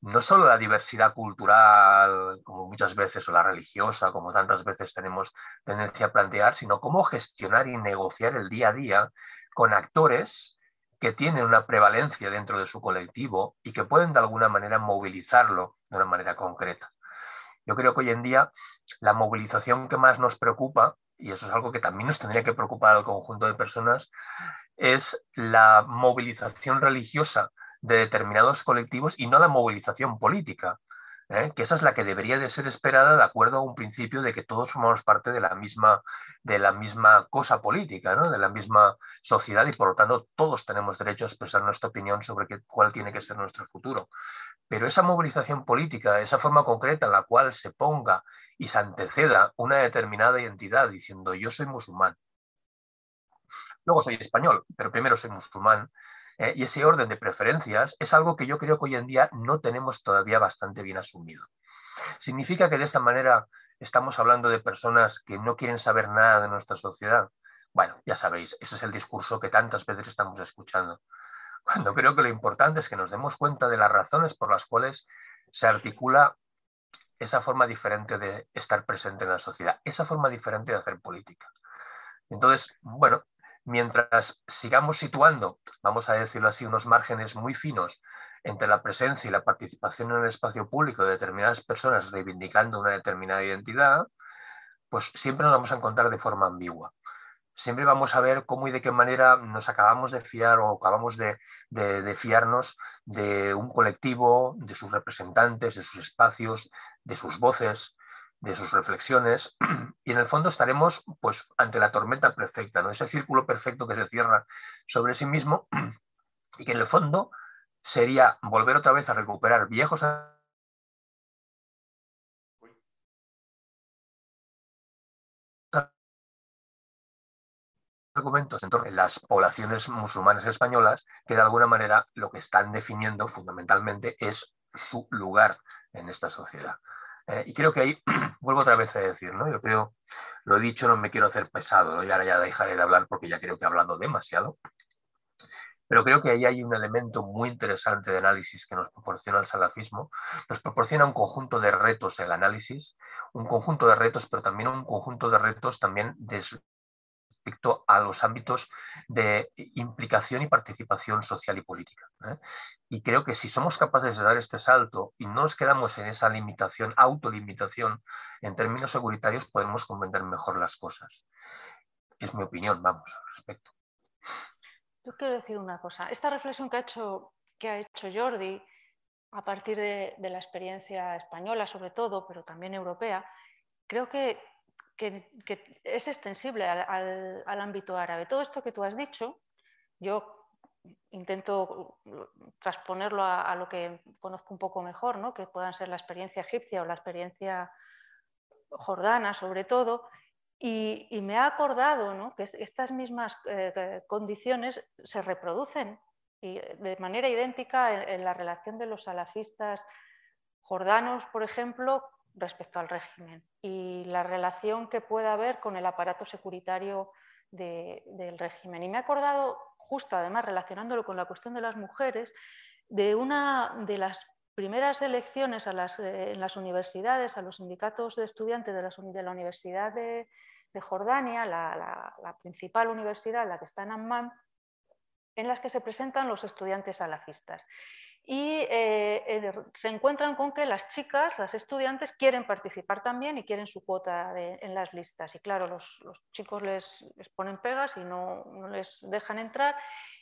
no solo la diversidad cultural, como muchas veces, o la religiosa, como tantas veces tenemos tendencia a plantear, sino cómo gestionar y negociar el día a día con actores que tienen una prevalencia dentro de su colectivo y que pueden de alguna manera movilizarlo de una manera concreta. Yo creo que hoy en día la movilización que más nos preocupa, y eso es algo que también nos tendría que preocupar al conjunto de personas, es la movilización religiosa de determinados colectivos y no la movilización política. ¿eh? que esa es la que debería de ser esperada de acuerdo a un principio de que todos somos parte de la misma, de la misma cosa política, de la misma sociedad y por lo tanto todos tenemos derecho a expresar nuestra opinión sobre qué, cuál tiene que ser nuestro futuro. Pero esa movilización política, esa forma concreta en la cual se ponga y se anteceda una determinada identidad diciendo yo soy musulmán, luego soy español, pero primero soy musulmán, eh, y ese orden de preferencias es algo que yo creo que hoy en día no tenemos todavía bastante bien asumido. ¿Significa que de esta manera estamos hablando de personas que no quieren saber nada de nuestra sociedad? Bueno, ya sabéis, ese es el discurso que tantas veces estamos escuchando. Cuando creo que lo importante es que nos demos cuenta de las razones por las cuales se articula esa forma diferente de estar presente en la sociedad, esa forma diferente de hacer política. Entonces, bueno, mientras sigamos situando, vamos a decirlo así, unos márgenes muy finos entre la presencia y la participación en el espacio público de determinadas personas reivindicando una determinada identidad, pues siempre nos vamos a encontrar de forma ambigua. Siempre vamos a ver cómo y de qué manera nos acabamos de fiar o acabamos de, de fiarnos de un colectivo, de sus representantes, de sus espacios, de sus voces, de sus reflexiones y en el fondo estaremos pues ante la tormenta perfecta, ¿no? ese círculo perfecto que se cierra sobre sí mismo y que en el fondo sería volver otra vez a recuperar viejos argumentos en torno a las poblaciones musulmanas españolas que de alguna manera lo que están definiendo fundamentalmente es su lugar en esta sociedad. Eh, y creo que ahí, vuelvo otra vez a decir, ¿no? Yo creo, lo he dicho, no me quiero hacer pesado, ¿no? y ahora ya dejaré de hablar porque ya creo que he hablado demasiado. Pero creo que ahí hay un elemento muy interesante de análisis que nos proporciona el salafismo. Nos proporciona un conjunto de retos el análisis, un conjunto de retos, pero también un conjunto de retos también de, respecto a los ámbitos de implicación y participación social y política. ¿eh? Y creo que si somos capaces de dar este salto y no nos quedamos en esa limitación, autolimitación en términos seguritarios, podemos comprender mejor las cosas. Es mi opinión, vamos, al respecto. Yo quiero decir una cosa. Esta reflexión que ha hecho, que ha hecho Jordi a partir de, de la experiencia española, sobre todo, pero también europea, creo que que, es extensible al, ámbito árabe. Todo esto que tú has dicho, yo intento transponerlo a, lo que conozco un poco mejor, ¿no? que puedan ser la experiencia egipcia o la experiencia jordana sobre todo, y, me ha acordado que estas mismas eh, condiciones se reproducen y de manera idéntica en, en, la relación de los salafistas jordanos, por ejemplo, respecto al régimen y la relación que pueda haber con el aparato securitario del régimen. Y me he acordado, justo además relacionándolo con la cuestión de las mujeres, de una de las primeras elecciones a las, eh, en las universidades, a los sindicatos de estudiantes de, de la Universidad de, Jordania, la, la, principal universidad, la que está en Amman, en las que se presentan los estudiantes salafistas. Y eh, se encuentran con que las chicas, las estudiantes, quieren participar también y quieren su cuota en las listas. Y claro, los, chicos les, ponen pegas y no, no, les dejan entrar.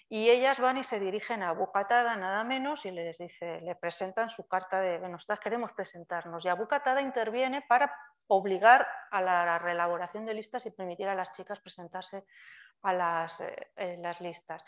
Y ellas van y se dirigen a Bucatada, nada menos, y les dice, le presentan su carta de, bueno, nosotras queremos presentarnos. Y a Bucatada interviene para obligar a la reelaboración de listas y permitir a las chicas presentarse a las, eh, las listas.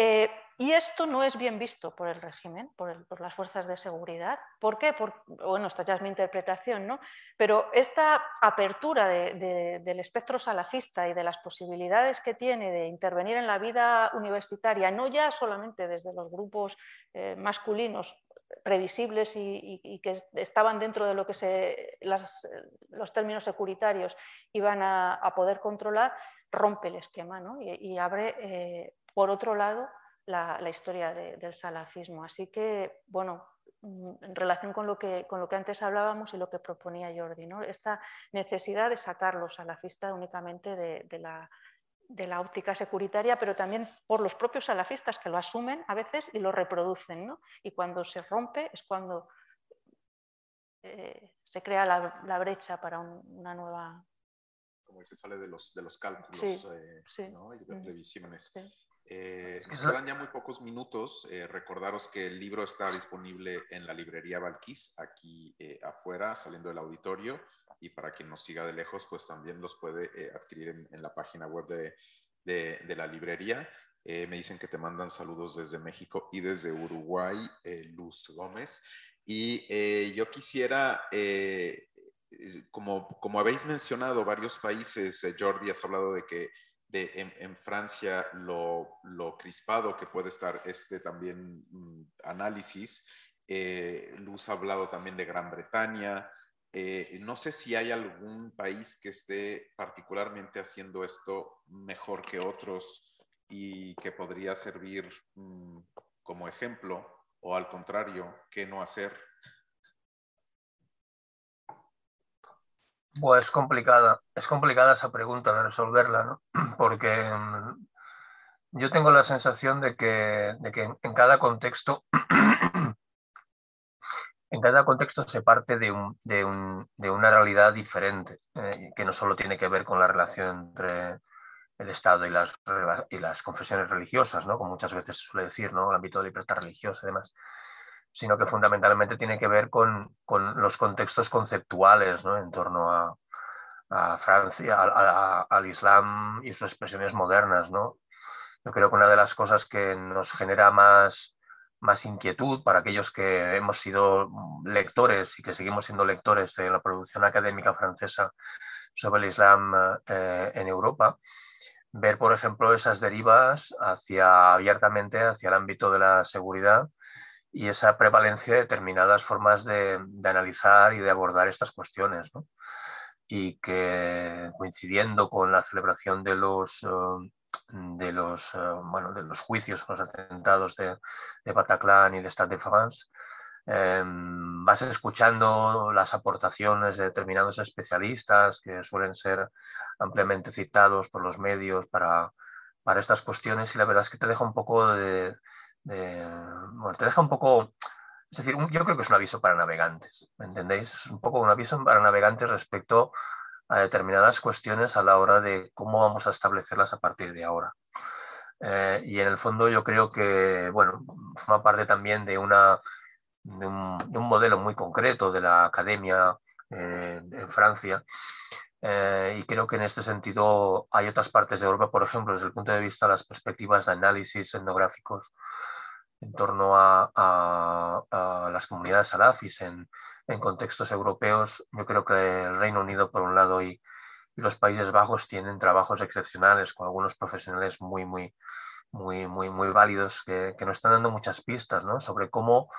Eh, y esto no es bien visto por el régimen, por, las fuerzas de seguridad. ¿Por qué? bueno, esta ya es mi interpretación, ¿no? Pero esta apertura del espectro salafista y de las posibilidades que tiene de intervenir en la vida universitaria, no ya solamente desde los grupos eh, masculinos previsibles y, que estaban dentro de lo que se, los términos securitarios iban a, poder controlar, rompe el esquema ¿no? y, abre eh, por otro lado, la, historia del salafismo. Así que, bueno, mm, en relación con lo, que, con lo que antes hablábamos y lo que proponía Jordi, ¿no? esta necesidad de sacar los salafistas únicamente de, la, de, la, óptica securitaria, pero también por los propios salafistas que lo asumen a veces y lo reproducen. ¿no? Y cuando se rompe es cuando eh, se crea la, brecha para una nueva... Como se sale de los, de los cálculos eh, y de previsiones. Eh, nos quedan ya muy pocos minutos. Eh, recordaros que el libro está disponible en la librería Valquís, aquí eh, afuera, saliendo del auditorio. Y para quien nos siga de lejos, pues también los puede adquirir en, la página web de, de, la librería. me dicen que te mandan saludos desde México y desde Uruguay, Luz Gómez. Y yo quisiera como, como habéis mencionado, varios países, Jordi, has hablado de que en, Francia lo, crispado que puede estar este también mm, análisis. Eh, Luz ha hablado también de Gran Bretaña. Eh, no sé si hay algún país que esté particularmente haciendo esto mejor que otros y que podría servir mm, como ejemplo o al contrario, qué no hacer Es complicada, es complicada esa pregunta de resolverla, ¿no? Porque mm, yo tengo la sensación de que, en cada contexto, en cada contexto se parte de, una realidad diferente, eh, que no solo tiene que ver con la relación entre el Estado y las, y las confesiones religiosas, ¿no? como muchas veces se suele decir, ¿no? el ámbito de libertad religiosa y demás, sino que fundamentalmente tiene que ver con, los contextos conceptuales en torno a, Francia, al Islam y sus expresiones modernas. ¿no? Yo creo que una de las cosas que nos genera más, más inquietud para aquellos que hemos sido lectores y que seguimos siendo lectores de la producción académica francesa sobre el Islam eh, en Europa, ver, por ejemplo, esas derivas hacia, abiertamente hacia el ámbito de la seguridad y esa prevalencia de determinadas formas de, analizar y de abordar estas cuestiones. Y que coincidiendo con la celebración de los, eh, de los, eh, bueno, de los juicios, los atentados de, de Bataclan y el Stade de France, em, vas escuchando las aportaciones de determinados especialistas que suelen ser ampliamente citados por los medios para, para estas cuestiones y la verdad es que te deja un poco de, bueno, te deja un poco, es decir, yo creo que es un aviso para navegantes, ¿me entendéis? Es un poco un aviso para navegantes respecto a determinadas cuestiones a la hora de cómo vamos a establecerlas a partir de ahora. Eh, y en el fondo yo creo que, bueno, forma parte también de, una, de, un, modelo muy concreto de la academia eh, en Francia. Eh, y creo que en este sentido hay otras partes de Europa, por ejemplo, desde el punto de vista de las perspectivas de análisis etnográficos, en torno a, las comunidades salafis en, contextos europeos. Yo creo que el Reino Unido, por un lado, y, los Países Bajos tienen trabajos excepcionales con algunos profesionales muy, muy, muy, muy, muy válidos que, que nos están dando muchas pistas ¿no? sobre cómo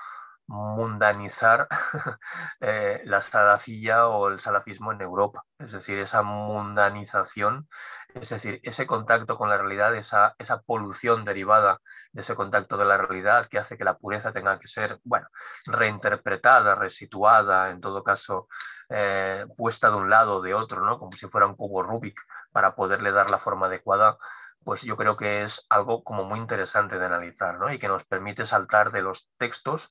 mundanizar eh, la salafilla o el salafismo en Europa. Es decir, esa mundanización, es decir, ese contacto con la realidad, esa, esa polución derivada de ese contacto de la realidad que hace que la pureza tenga que ser, bueno, reinterpretada, resituada, en todo caso, eh, puesta de un lado o de otro, ¿no? como si fuera un cubo Rubik para poderle dar la forma adecuada pues yo creo que es algo como muy interesante de analizar, ¿no? Y que nos permite saltar de los textos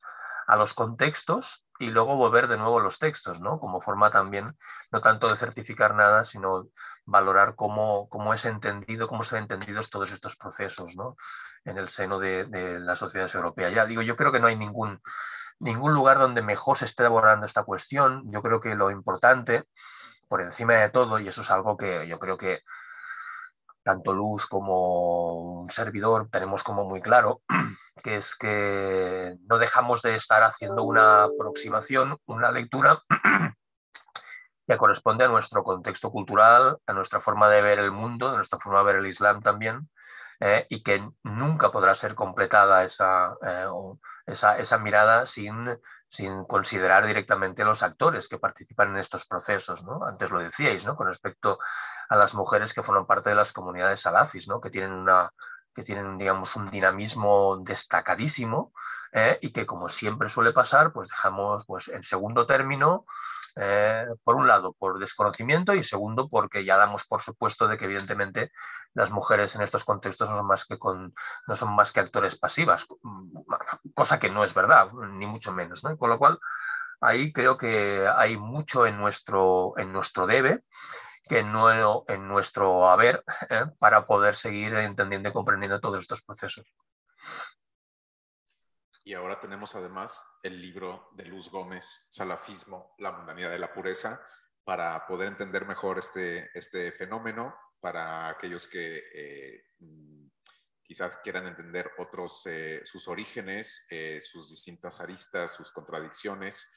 a los contextos y luego volver de nuevo a los textos, ¿no? Como forma también, no tanto de certificar nada, sino valorar cómo, cómo es entendido, cómo se han entendidos todos estos procesos, ¿no? En el seno de, de las sociedades europeas. Ya digo, yo creo que no hay ningún, ningún lugar donde mejor se esté abordando esta cuestión. Yo creo que lo importante, por encima de todo, y eso es algo que yo creo que tanto Luz como un servidor tenemos como muy claro, que es que no dejamos de estar haciendo una aproximación, una lectura que corresponde a nuestro contexto cultural, a nuestra forma de ver el mundo, a nuestra forma de ver el Islam también, eh, y que nunca podrá ser completada esa, eh, esa, esa, mirada sin, sin considerar directamente los actores que participan en estos procesos. ¿no? Antes lo decíais, ¿no? con respecto a las mujeres que forman parte de las comunidades salafis, ¿no? que tienen, una, que tienen digamos, un dinamismo destacadísimo eh, y que, como siempre suele pasar, pues dejamos pues, en segundo término eh, por un lado, por desconocimiento y segundo, porque ya damos por supuesto de que evidentemente las mujeres en estos contextos no son más que, con, no son más que actores pasivas, cosa que no es verdad, ni mucho menos. Con lo cual, ahí creo que hay mucho en nuestro, en nuestro debe que no en nuestro haber ¿eh? para poder seguir entendiendo y comprendiendo todos estos procesos. Y ahora tenemos además el libro de Luz Gómez, Salafismo, la mundanidad de la pureza, para poder entender mejor este, este fenómeno, para aquellos que eh, mm, quizás quieran entender otros, eh, sus orígenes, sus distintas aristas, sus contradicciones,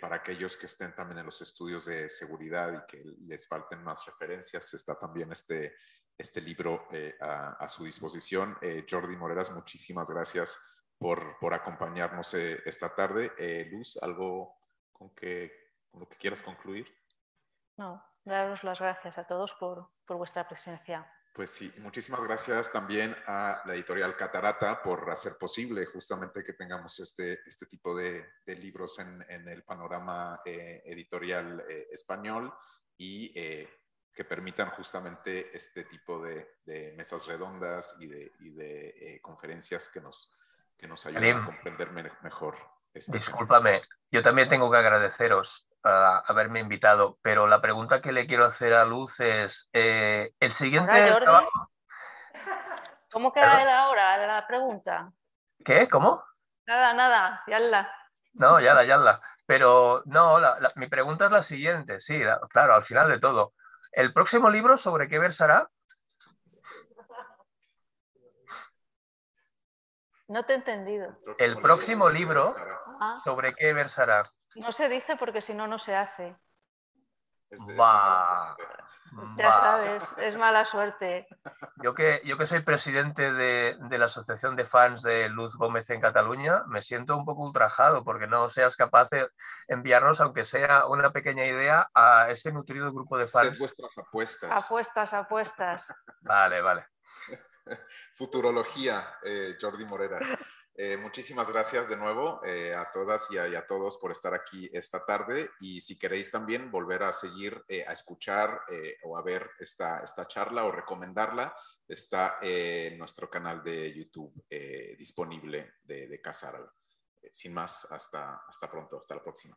para aquellos que estén también en los estudios de seguridad y que les falten más referencias, está también este, este libro a, a, su disposición. Jordi Moreras, muchísimas gracias por, por acompañarnos eh, esta tarde. Eh, Luz, ¿algo con, que, con lo que quieras concluir? No, daros las gracias a todos por, por vuestra presencia. Pues sí, muchísimas gracias también a la editorial Catarata por hacer posible justamente que tengamos este, este tipo de, de libros en, en, el panorama eh, editorial eh, español y eh, que permitan justamente este tipo de, de mesas redondas y de, y de conferencias que nos, que nos ayuden a comprender mejor. Este Discúlpame, yo también tengo que agradeceros uh, haberme invitado, pero la pregunta que le quiero hacer a Luz es, eh, el siguiente trabajo... ¿Cómo queda la hora de la pregunta? ¿Qué? ¿Cómo? Nada, nada, yalla. No, yalla, yalla. Pero no, la, la, mi pregunta es la siguiente, sí, la, claro, al final de todo. ¿El próximo libro sobre qué versará? No te he entendido. El próximo libro, ah. ¿sobre qué versará? No se dice porque si no, no se hace. Va. Ya sabes, es mala suerte. Yo que, yo que soy presidente de, de, la Asociación de Fans de Luz Gómez en Cataluña, me siento un poco ultrajado porque no seas capaz de enviarnos, aunque sea una pequeña idea, a este nutrido grupo de fans. Sed vuestras apuestas. Apuestas, apuestas. Vale, vale. Futurología, eh, Jordi Moreras. Eh, muchísimas gracias de nuevo eh, a todas y a, todos por estar aquí esta tarde y si queréis también volver a seguir, eh, a escuchar o a ver esta, esta charla o recomendarla, está en nuestro canal de YouTube disponible de, de sin más, hasta, hasta pronto, hasta la próxima.